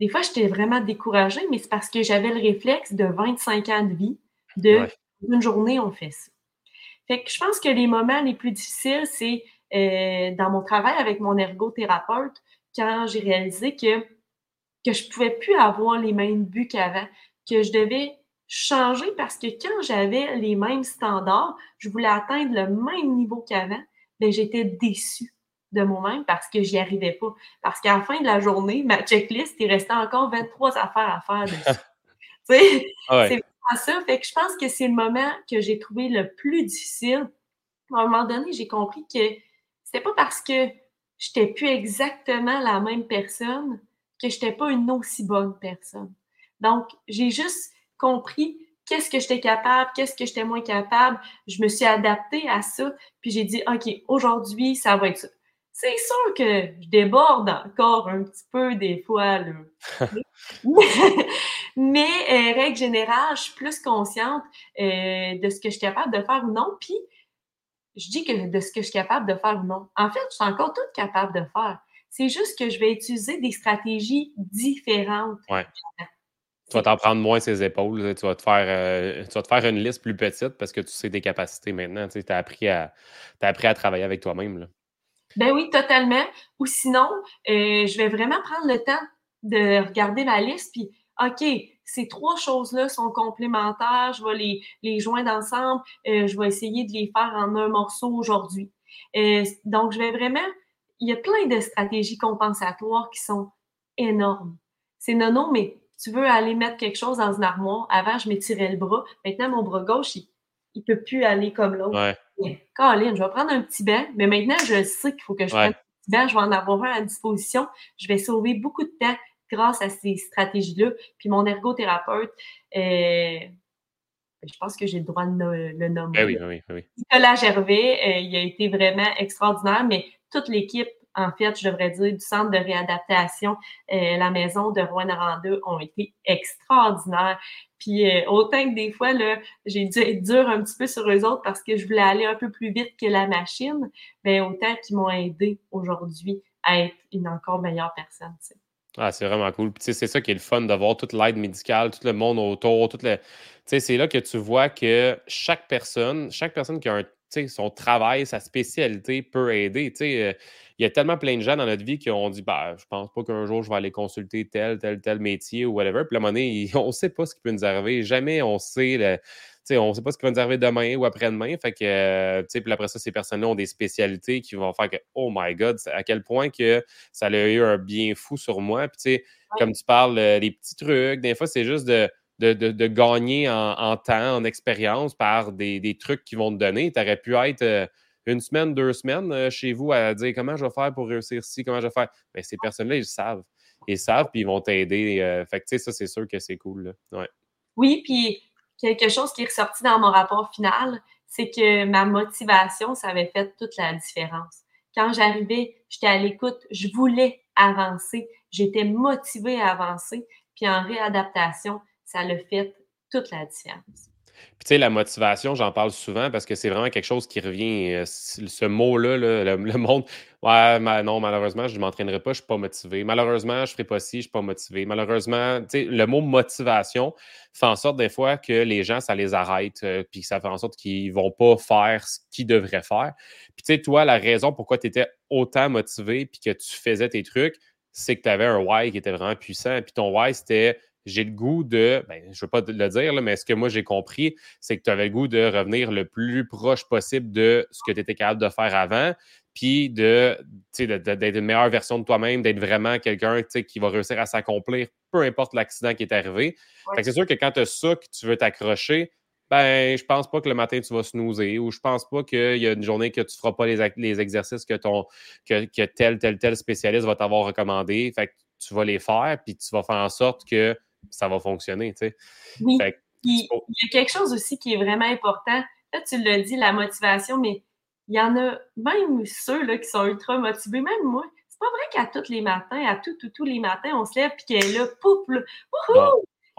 Des fois, j'étais vraiment découragée, mais c'est parce que j'avais le réflexe de 25 ans de vie, de une journée, on fait ça. Fait que je pense que les moments les plus difficiles, c'est euh, dans mon travail avec mon ergothérapeute, quand j'ai réalisé que, que je ne pouvais plus avoir les mêmes buts qu'avant, que je devais changer parce que quand j'avais les mêmes standards, je voulais atteindre le même niveau qu'avant, mais ben, j'étais déçue de moi-même parce que j'y arrivais pas. Parce qu'à la fin de la journée, ma checklist, il restait encore 23 affaires à faire dessus. Ah c'est ça. Fait que je pense que c'est le moment que j'ai trouvé le plus difficile. À un moment donné, j'ai compris que c'était pas parce que je n'étais plus exactement la même personne que je n'étais pas une aussi bonne personne. Donc, j'ai juste compris qu'est-ce que j'étais capable, qu'est-ce que j'étais moins capable. Je me suis adaptée à ça, puis j'ai dit, OK, aujourd'hui, ça va être ça. C'est sûr que je déborde encore un petit peu des fois, là. Mais, euh, règle générale, je suis plus consciente euh, de ce que je suis capable de faire ou non. Puis, je dis que de ce que je suis capable de faire ou non. En fait, je suis encore toute capable de faire. C'est juste que je vais utiliser des stratégies différentes. Ouais. Tu vas t'en prendre moins ses épaules. Tu vas, te faire, euh, tu vas te faire une liste plus petite parce que tu sais tes capacités maintenant. Tu as, appris à, as appris à travailler avec toi-même. Ben oui, totalement. Ou sinon, je vais vraiment prendre le temps de regarder ma liste, puis OK, ces trois choses-là sont complémentaires, je vais les, les joindre ensemble, euh, je vais essayer de les faire en un morceau aujourd'hui. Euh, donc, je vais vraiment, il y a plein de stratégies compensatoires qui sont énormes. C'est non, non, mais tu veux aller mettre quelque chose dans une armoire. Avant, je m'étirais le bras. Maintenant, mon bras gauche, il ne peut plus aller comme l'autre. Caroline, je vais prendre un petit banc, mais maintenant, je sais qu'il faut que je prenne un petit banc. Je vais en avoir un à disposition. Je vais sauver beaucoup de temps grâce à ces stratégies-là. Puis mon ergothérapeute, euh, je pense que j'ai le droit de le nommer. Ben oui, ben oui, ben oui. Nicolas Gervais, euh, il a été vraiment extraordinaire, mais toute l'équipe en fait, je devrais dire, du centre de réadaptation, euh, la maison de Rouen-Noranda ont été extraordinaires. Puis euh, autant que des fois, là, j'ai dû être dur un petit peu sur eux autres parce que je voulais aller un peu plus vite que la machine, mais autant qu'ils m'ont aidé aujourd'hui à être une encore meilleure personne. Ah, c'est vraiment cool. c'est ça qui est le fun d'avoir toute l'aide médicale, tout le monde autour, tout le. c'est là que tu vois que chaque personne, chaque personne qui a son travail, sa spécialité peut aider. Euh, il y a tellement plein de gens dans notre vie qui ont dit bah, Je pense pas qu'un jour je vais aller consulter tel, tel, tel métier ou whatever. Puis à un moment donné, on ne sait pas ce qui peut nous arriver. Jamais on sait. Le, on ne sait pas ce qui va nous arriver demain ou après-demain. Fait que, euh, puis après ça, ces personnes-là ont des spécialités qui vont faire que, oh my God, à quel point que ça a eu un bien fou sur moi. Puis, comme tu parles, les euh, petits trucs, des fois, c'est juste de, de, gagner en, temps, en expérience par des, trucs qu'ils vont te donner. Tu aurais pu être euh, une semaine, deux semaines chez vous à dire comment je vais faire pour réussir ici, comment je vais faire. Mais ces personnes-là, ils savent. Ils savent, puis ils vont t'aider. fait que, ça, c'est sûr que c'est cool. Ouais. Oui, puis quelque chose qui est ressorti dans mon rapport final, c'est que ma motivation, ça avait fait toute la différence. Quand j'arrivais, j'étais à l'écoute, je voulais avancer, j'étais motivée à avancer, puis en réadaptation, ça a fait toute la différence. Puis, tu sais, la motivation, j'en parle souvent parce que c'est vraiment quelque chose qui revient. Euh, ce mot-là, le, monde, ouais, non, malheureusement, je ne m'entraînerai pas, je ne suis pas motivé. Malheureusement, je ne ferai pas ci, je ne suis pas motivé. Malheureusement, tu sais, le mot motivation fait en sorte des fois que les gens, ça les arrête, euh, puis ça fait en sorte qu'ils ne vont pas faire ce qu'ils devraient faire. Puis, tu sais, toi, la raison pourquoi tu étais autant motivé puis que tu faisais tes trucs, c'est que tu avais un why qui était vraiment puissant. Puis ton why, c'était j'ai le goût de, ben, je ne veux pas le dire, mais ce que moi j'ai compris, c'est que tu avais le goût de revenir le plus proche possible de ce que tu étais capable de faire avant, puis de, d'être une meilleure version de toi-même, d'être vraiment quelqu'un qui va réussir à s'accomplir, peu importe l'accident qui est arrivé. C'est sûr que quand tu as ça, que tu veux t'accrocher, ben, je pense pas que le matin tu vas snoozer ou je pense pas qu'il y a une journée que tu ne feras pas les, les exercices que, ton, que, que, tel, tel, tel spécialiste va t'avoir recommandé. Fait que tu vas les faire, puis tu vas faire en sorte que ça va fonctionner, tu sais. Oui. il y a quelque chose aussi qui est vraiment important. Là, tu l'as dit, la motivation, mais il y en a même ceux là, qui sont ultra motivés, même moi. C'est pas vrai qu'à tous les matins, à tous, tous, tous les matins, on se lève et qu'elle est là, pouf, là,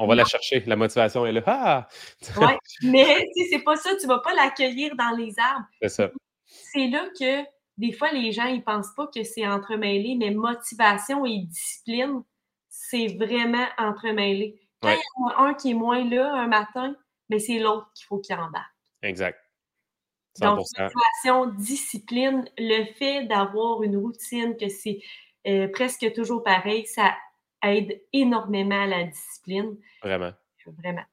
on va la chercher, la motivation est là. Ah! oui, mais c'est pas ça, tu vas pas l'accueillir dans les arbres. C'est ça. C'est là que des fois, les gens, ils pensent pas que c'est entremêlé, mais motivation et discipline, c'est vraiment entremêlé. Quand il y en a un qui est moins là un matin, mais c'est l'autre qu'il faut qu'il embarque. Exact. 100%. Donc, motivation, discipline, le fait d'avoir une routine que c'est euh, presque toujours pareil, ça aide énormément à la discipline. Vraiment. Vraiment.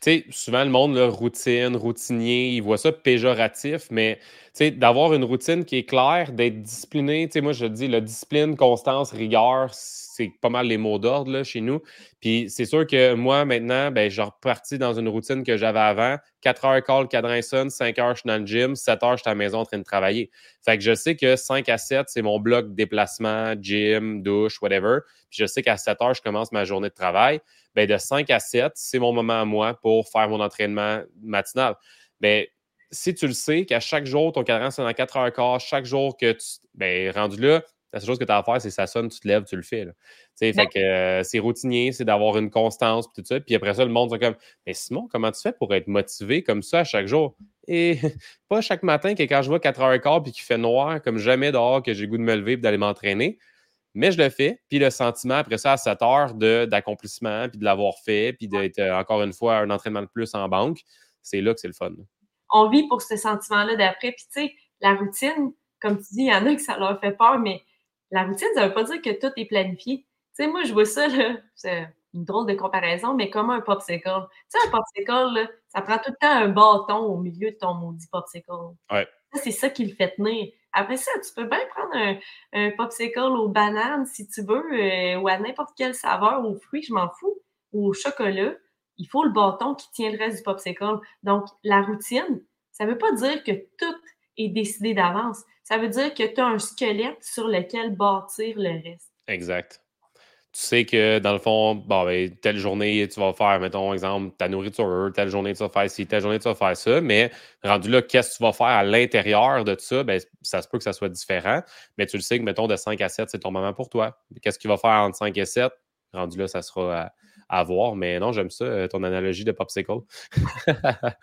Puis, tu sais, souvent, le monde, là, routine, routinier, il voit ça péjoratif, mais, tu sais, d'avoir une routine qui est claire, d'être discipliné, tu sais, moi, je dis, la discipline, constance, rigueur, c'est pas mal les mots d'ordre chez nous. Puis c'est sûr que moi, maintenant, ben, je reparti dans une routine que j'avais avant. 4 heures call, cadran sonne, 5 heures, je suis dans le gym, 7 heures, je suis à la maison en train de travailler. Fait que je sais que 5 à 7, c'est mon bloc déplacement, gym, douche, whatever. Puis je sais qu'à 7 heures, je commence ma journée de travail. Ben, de 5 à 7, c'est mon moment à moi pour faire mon entraînement matinal. Mais ben, si tu le sais qu'à chaque jour, ton cadran sonne à 4 heures quart, chaque jour que tu. Ben, rendu là, la seule chose que tu as à faire, c'est ça sonne, tu te lèves, tu le fais. Là. Fait que euh, c'est routinier, c'est d'avoir une constance, tout ça. Puis après ça, le monde est comme Mais Simon, comment tu fais pour être motivé comme ça à chaque jour? Et pas chaque matin que quand je vois 4h15 puis qu'il fait noir comme jamais dehors, que j'ai goût de me lever et d'aller m'entraîner. Mais je le fais. Puis le sentiment après ça, à 7 heures d'accomplissement, puis de l'avoir fait, puis d'être euh, encore une fois un entraînement de plus en banque, c'est là que c'est le fun. On vit pour ce sentiment-là d'après. Puis tu sais, la routine, comme tu dis, il y en a qui ça leur fait peur, mais la routine, ça ne veut pas dire que tout est planifié. Tu sais, moi, je vois ça, c'est une drôle de comparaison, mais comme un popsicle. Tu sais, un popsicle, là, ça prend tout le temps un bâton au milieu de ton maudit popsicle. Ouais. C'est ça qui le fait tenir. Après ça, tu peux bien prendre un, popsicle aux bananes si tu veux, euh, ou à n'importe quelle saveur, aux fruits, je m'en fous, ou au chocolat. Il faut le bâton qui tient le reste du popsicle. Donc, la routine, ça ne veut pas dire que tout est décidé d'avance. Ça veut dire que tu as un squelette sur lequel bâtir le reste. Exact. Tu sais que dans le fond, bon, ben, telle journée, tu vas faire, mettons, exemple, ta nourriture, telle journée, tu vas faire ci, telle journée, tu vas faire ça, mais rendu là, qu'est-ce que tu vas faire à l'intérieur de ça, ben, ça se peut que ça soit différent, mais tu le sais que, mettons, de 5 à 7, c'est ton moment pour toi. Qu'est-ce qu'il va faire entre 5 et 7? Rendu là, ça sera à, voir, mais non, j'aime ça, euh, ton analogie de popsicle.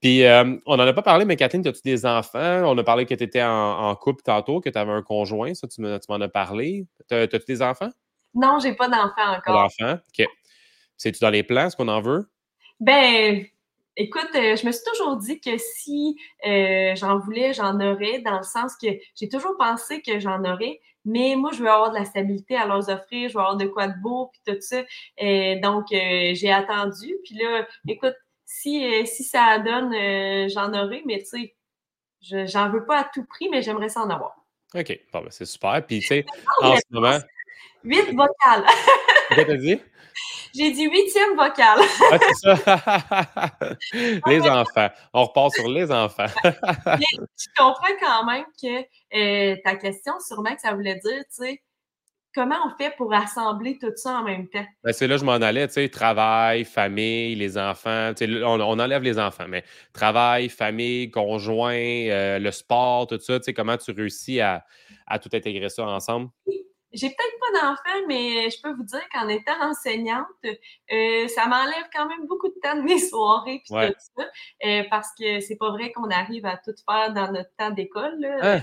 Puis, euh, on n'en a pas parlé, mais Catherine, as-tu des enfants? On a parlé que tu étais en, couple tantôt, que tu avais un conjoint, ça, tu m'en as parlé. As-tu des enfants? Non, j'ai pas d'enfant encore. Pas d'enfant? OK. C'est-tu dans les plans, ce qu'on en veut? Ben, écoute, euh, je me suis toujours dit que si euh, j'en voulais, j'en aurais, dans le sens que j'ai toujours pensé que j'en aurais, mais moi, je veux avoir de la stabilité à leur offrir, je veux avoir de quoi de beau, puis tout ça. Et donc, euh, j'ai attendu. Puis là, écoute, si, si ça donne, j'en aurai, mais tu sais, j'en veux pas à tout prix, mais j'aimerais ça en avoir. OK, bon, ben, c'est super. Puis, tu sais, en ce moment. Huit vocales. Qu'est-ce que as dit? J'ai dit huitième vocale. ah, c'est ça. les enfants. On repart sur les enfants. Je comprends quand même que euh, ta question, sûrement que ça voulait dire, tu sais, comment on fait pour assembler tout ça en même temps? Ben, c'est là que je m'en allais, tu sais, travail, famille, les enfants. On, on, enlève les enfants, mais travail, famille, conjoint, euh, le sport, tout ça, tu sais, comment tu réussis à, à tout intégrer ça ensemble? J'ai peut-être pas d'enfants, mais je peux vous dire qu'en étant enseignante, euh, ça m'enlève quand même beaucoup de temps de mes soirées puis tout ça. Euh, parce que c'est pas vrai qu'on arrive à tout faire dans notre temps d'école. Hein?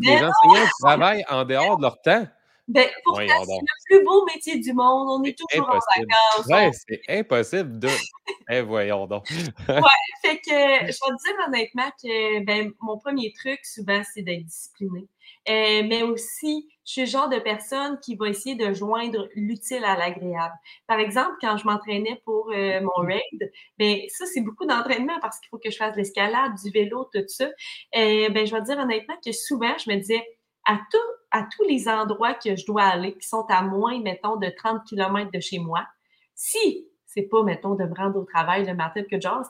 Les enseignants travaillent en dehors de leur temps? Ben, pourtant, c'est le plus beau métier du monde. On est toujours en vacances. Oui, c'est impossible de. eh, voyons donc. ouais, fait que je vais te dire honnêtement que ben, mon premier truc, souvent, c'est d'être discipliné. Euh, mais aussi, je suis le genre de personne qui va essayer de joindre l'utile à l'agréable. Par exemple, quand je m'entraînais pour euh, mon raid, ben ça, c'est beaucoup d'entraînement parce qu'il faut que je fasse l'escalade, du vélo, tout ça. Euh, ben, je vais dire honnêtement que souvent, je me disais, à, tout, à tous les endroits que je dois aller, qui sont à moins, mettons, de 30 km de chez moi, si c'est pas, mettons, de me rendre au travail le matin que genre,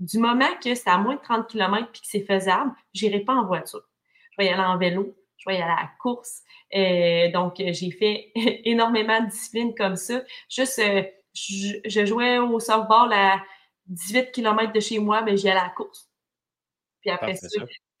du moment que c'est à moins de 30 km puis que c'est faisable, j'irai pas en voiture. Je vais y aller en vélo, je vais y aller à la course. Euh, donc, j'ai fait énormément de disciplines comme ça. Juste, euh, je, jouais au softball à 18 km de chez moi, mais j'y allais à la course. Puis après ça,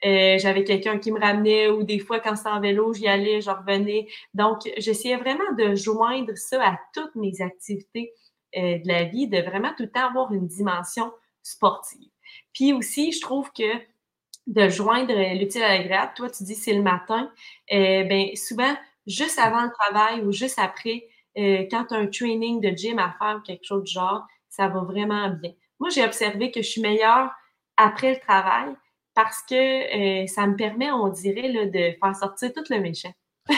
euh, j'avais quelqu'un qui me ramenait ou des fois, quand c'était en vélo, j'y allais, je revenais. Donc, j'essayais vraiment de joindre ça à toutes mes activités euh, de la vie, de vraiment tout le temps avoir une dimension sportive. Puis aussi, je trouve que de joindre l'utile à l'agréable, toi, tu dis c'est le matin, euh, ben souvent, juste avant le travail ou juste après, quand tu as un training de gym à faire ou quelque chose de genre, ça va vraiment bien. Moi, j'ai observé que je suis meilleure après le travail parce que euh, ça me permet, on dirait, là, de faire sortir tout le méchant.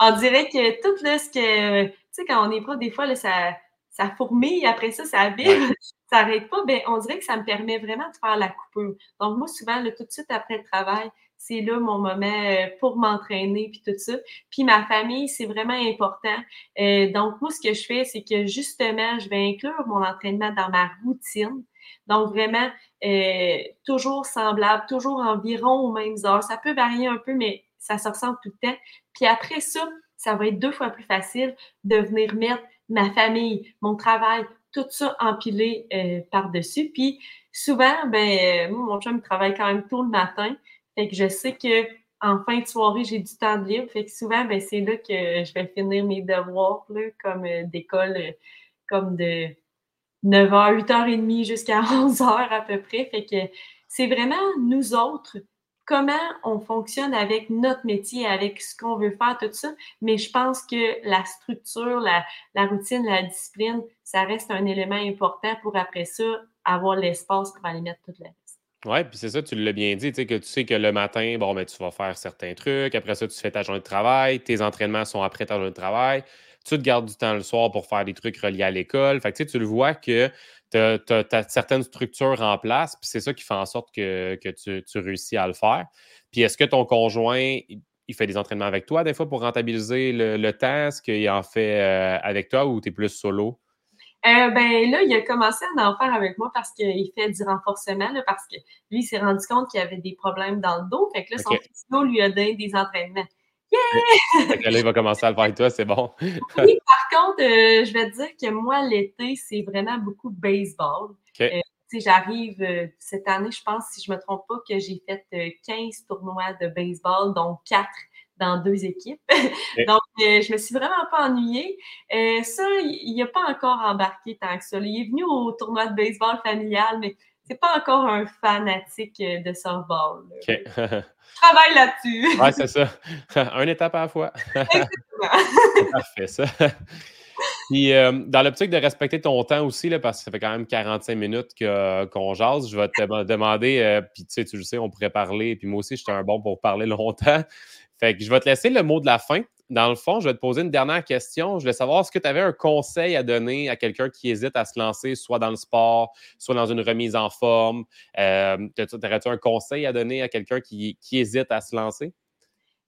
on dirait que tout ce que, tu sais, quand on est prof, des fois, là, ça, ça fourmille, après ça, ça vibre, ça n'arrête pas. Ben, on dirait que ça me permet vraiment de faire la coupure. Donc, moi, souvent, tout de suite après le travail, c'est là mon moment euh, pour m'entraîner, puis tout ça. Puis ma famille, c'est vraiment important. Euh, donc, moi, ce que je fais, c'est que justement, je vais inclure mon entraînement dans ma routine. Donc, vraiment, euh, toujours semblable, toujours environ aux mêmes heures. Ça peut varier un peu, mais ça se ressemble tout le temps. Puis après ça, ça va être deux fois plus facile de venir mettre ma famille, mon travail, tout ça empilé euh, par-dessus. Puis souvent, ben, moi, mon chum travaille quand même tôt le matin. Fait que je sais que en fin de soirée, j'ai du temps de libre. Fait que souvent, ben, c'est là que je vais finir mes devoirs, là, comme euh, d'école, comme de 9h, 8h30 jusqu'à 11h à peu près. Fait que c'est vraiment nous autres, comment on fonctionne avec notre métier, avec ce qu'on veut faire, tout ça. Mais je pense que la structure, la, routine, la discipline, ça reste un élément important pour après ça avoir l'espace pour aller mettre tout le reste. Oui, puis c'est ça, tu l'as bien dit, tu sais, que tu sais que le matin, bon, ben, tu vas faire certains trucs. Après ça, tu fais ta journée de travail. Tes entraînements sont après ta journée de travail tu te gardes du temps le soir pour faire des trucs reliés à l'école. Fait que, tu le vois que tu as, certaines structures en place, puis c'est ça qui fait en sorte que, tu, réussis à le faire. Puis est-ce que ton conjoint, il fait des entraînements avec toi des fois pour rentabiliser le, temps? Est-ce qu'il en fait euh, avec toi ou tu es plus solo? Euh, ben là, il a commencé à en faire avec moi parce qu'il fait du renforcement, parce que lui, il s'est rendu compte qu'il avait des problèmes dans le dos. Fait que là, son physio lui a donné des entraînements Yeah! là, il va commencer à le faire avec toi, c'est bon. oui, par contre, euh, je vais te dire que moi, l'été, c'est vraiment beaucoup baseball. Euh, j'arrive cette année, je pense, si je ne me trompe pas, que j'ai fait 15 tournois de baseball, dont 4 dans deux équipes. Donc, je me suis vraiment pas ennuyée. ça, il n'a pas encore embarqué tant que ça. Il est venu au tournoi de baseball familial, mais c'est pas encore un fanatique de softball. Travaille là-dessus. oui, c'est ça. un étape à la fois. Parfait, ça. Puis, euh, dans l'optique de respecter ton temps aussi, là, parce que ça fait quand même 45 minutes qu'on jase, je vais te demander, euh, puis tu sais, tu le sais, on pourrait parler, puis moi aussi, je suis un bon pour parler longtemps. Fait que je vais te laisser le mot de la fin dans le fond, je vais te poser une dernière question. Je voulais savoir, est-ce que tu avais un conseil à donner à quelqu'un qui hésite à se lancer, soit dans le sport, soit dans une remise en forme? Euh, Aurais-tu un conseil à donner à quelqu'un qui, hésite à se lancer?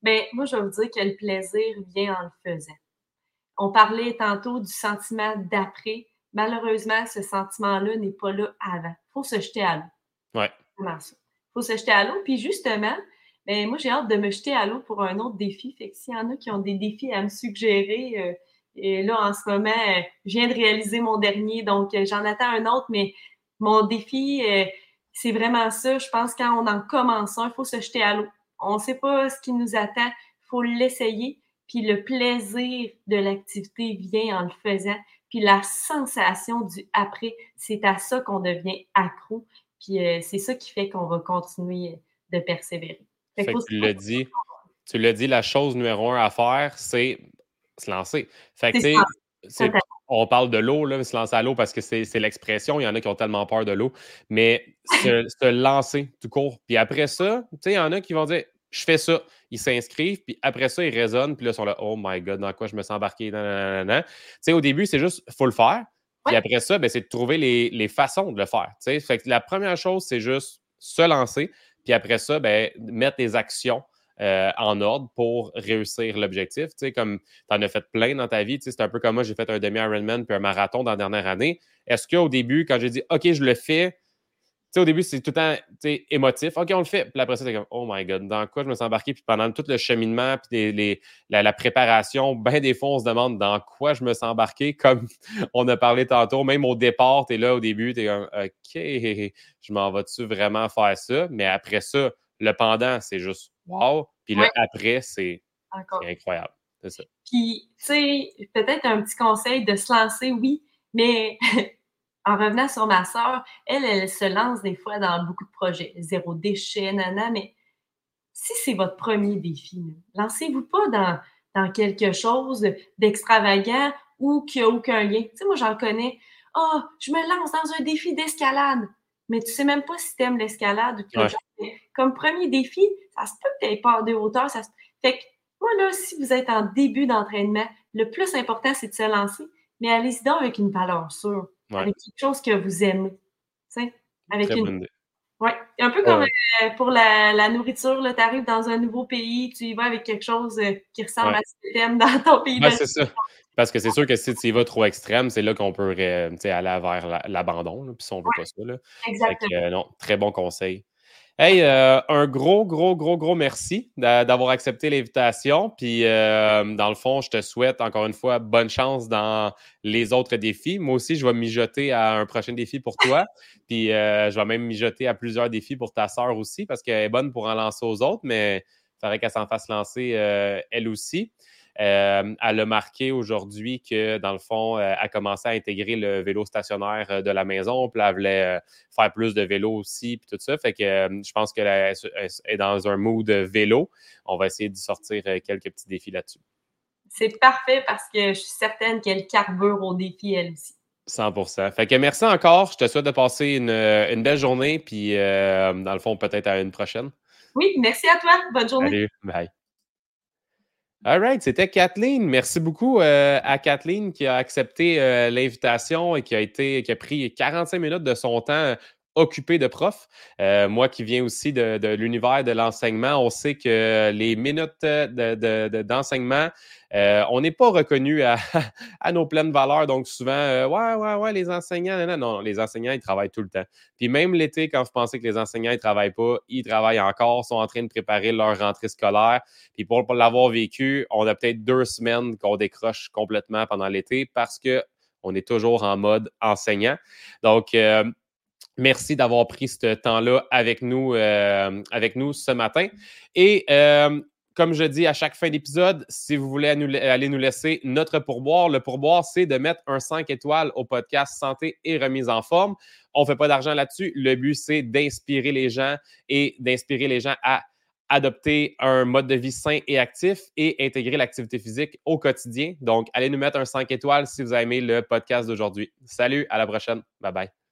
Bien, moi, je vais vous dire que le plaisir vient en le faisant. On parlait tantôt du sentiment d'après. Malheureusement, ce sentiment-là n'est pas là avant. Il faut se jeter à l'eau. Ouais. Il faut se jeter à l'eau. Puis justement, mais ben, moi, j'ai hâte de me jeter à l'eau pour un autre défi. Fait que s'il y en a qui ont des défis à me suggérer, euh, et là, en ce moment, euh, je viens de réaliser mon dernier, donc euh, j'en attends un autre, mais mon défi, c'est vraiment ça. Je pense que quand on en commence un, il faut se jeter à l'eau. On ne sait pas ce qui nous attend, il faut l'essayer. Puis le plaisir de l'activité vient en le faisant. Puis la sensation du après, c'est à ça qu'on devient accro. Puis c'est ça qui fait qu'on va continuer de persévérer tu l'as dit, tu l'as dit, la chose numéro un à faire, c'est se lancer. Fait que, on parle de l'eau, se lancer à l'eau parce que c'est l'expression. Il y en a qui ont tellement peur de l'eau. Mais se, lancer tout court. Puis après ça, il y en a qui vont dire Je fais ça. Ils s'inscrivent. Puis après ça, ils résonnent. Puis là, ils sont là Oh my God, dans quoi je me sens embarqué Au début, c'est juste il faut le faire. Puis après ça, ben, c'est de trouver les, façons de le faire. Fait que la première chose, c'est juste se lancer. Puis après ça, ben, mettre les actions euh, en ordre pour réussir l'objectif. Tu sais, comme tu en as fait plein dans ta vie, tu sais, c'est un peu comme moi, j'ai fait un demi-Ironman puis un marathon dans la dernière année. Est-ce qu'au début, quand j'ai dit OK, je le fais, sais, au début, c'est tout le temps émotif. OK, on le fait. Puis après ça, c'est comme Oh my God, dans quoi je me suis embarqué? Puis pendant tout le cheminement, puis les, la, préparation, ben des fois, on se demande dans quoi je me suis embarqué, comme on a parlé tantôt. Même au départ, tu es là au début, tu es comme OK, je m'en vais-tu vraiment faire ça? Mais après ça, le pendant, c'est juste wow. Puis le après, c'est incroyable. C'est ça. Puis, tu sais, peut-être un petit conseil de se lancer, oui, mais en revenant sur ma soeur, elle, elle se lance des fois dans beaucoup de projets. Zéro déchet, nana, mais si c'est votre premier défi, lancez-vous pas dans, dans quelque chose d'extravagant ou qui n'a aucun lien. Tu sais, moi, j'en connais. Ah, oh, je me lance dans un défi d'escalade mais tu sais même pas si tu aimes l'escalade ou Comme premier défi, ça se peut que tu aies peur de hauteur. Ça Fait que moi, là, si vous êtes en début d'entraînement, le plus important, c'est de se lancer, mais allez-y donc avec une valeur sûre, avec quelque chose que vous aimez. Avec une... Oui, un peu comme euh, pour la, nourriture, tu arrives dans un nouveau pays, tu y vas avec quelque chose euh, qui ressemble à ce que tu aimes dans ton pays. Oui, c'est ça. Parce que c'est sûr que si tu y vas trop extrême, c'est là qu'on peut aller vers l'abandon, puis si on veut pas ça. Là. Exactement. Euh, non, très bon conseil. Hey, euh, un gros, gros, gros, gros merci d'avoir accepté l'invitation. Puis, euh, dans le fond, je te souhaite encore une fois bonne chance dans les autres défis. Moi aussi, je vais mijoter à un prochain défi pour toi. Puis, je vais même mijoter à plusieurs défis pour ta sœur aussi parce qu'elle est bonne pour en lancer aux autres, mais il faudrait qu'elle s'en fasse lancer elle aussi. Euh, elle a marqué aujourd'hui que, dans le fond, euh, elle a commencé à intégrer le vélo stationnaire euh, de la maison. Puis elle voulait faire plus de vélo aussi, puis tout ça. Fait que je pense qu'elle est dans un mood vélo. On va essayer de sortir quelques petits défis là-dessus. C'est parfait parce que je suis certaine qu'elle carbure au défi, elle aussi. 100 Fait que merci encore. Je te souhaite de passer une, une belle journée, puis dans le fond, peut-être à une prochaine. Oui, merci à toi. Bonne journée. Salut. Bye. All right, c'était Kathleen. Merci beaucoup euh, à Kathleen qui a accepté euh, l'invitation et qui a été qui a pris 45 minutes de son temps occupé de profs. Euh, moi qui viens aussi de, l'univers de l'enseignement, on sait que les minutes d'enseignement, euh, on n'est pas reconnu à, nos pleines valeurs. Donc souvent, euh, ouais, ouais, ouais, les enseignants, non, non, non, les enseignants, ils travaillent tout le temps. Puis même l'été, quand vous pensez que les enseignants ne travaillent pas, ils travaillent encore, sont en train de préparer leur rentrée scolaire. Puis pour, pour l'avoir vécu, on a peut-être deux semaines qu'on décroche complètement pendant l'été parce qu'on est toujours en mode enseignant. Donc, Merci d'avoir pris ce temps-là avec nous, euh, avec nous ce matin. Et euh, comme je dis à chaque fin d'épisode, si vous voulez aller nous laisser notre pourboire, le pourboire, c'est de mettre un 5 étoiles au podcast Santé et remise en forme. On ne fait pas d'argent là-dessus. Le but, c'est d'inspirer les gens et d'inspirer les gens à adopter un mode de vie sain et actif et intégrer l'activité physique au quotidien. Donc, allez nous mettre un 5 étoiles si vous avez aimé le podcast d'aujourd'hui. Salut, à la prochaine. Bye bye.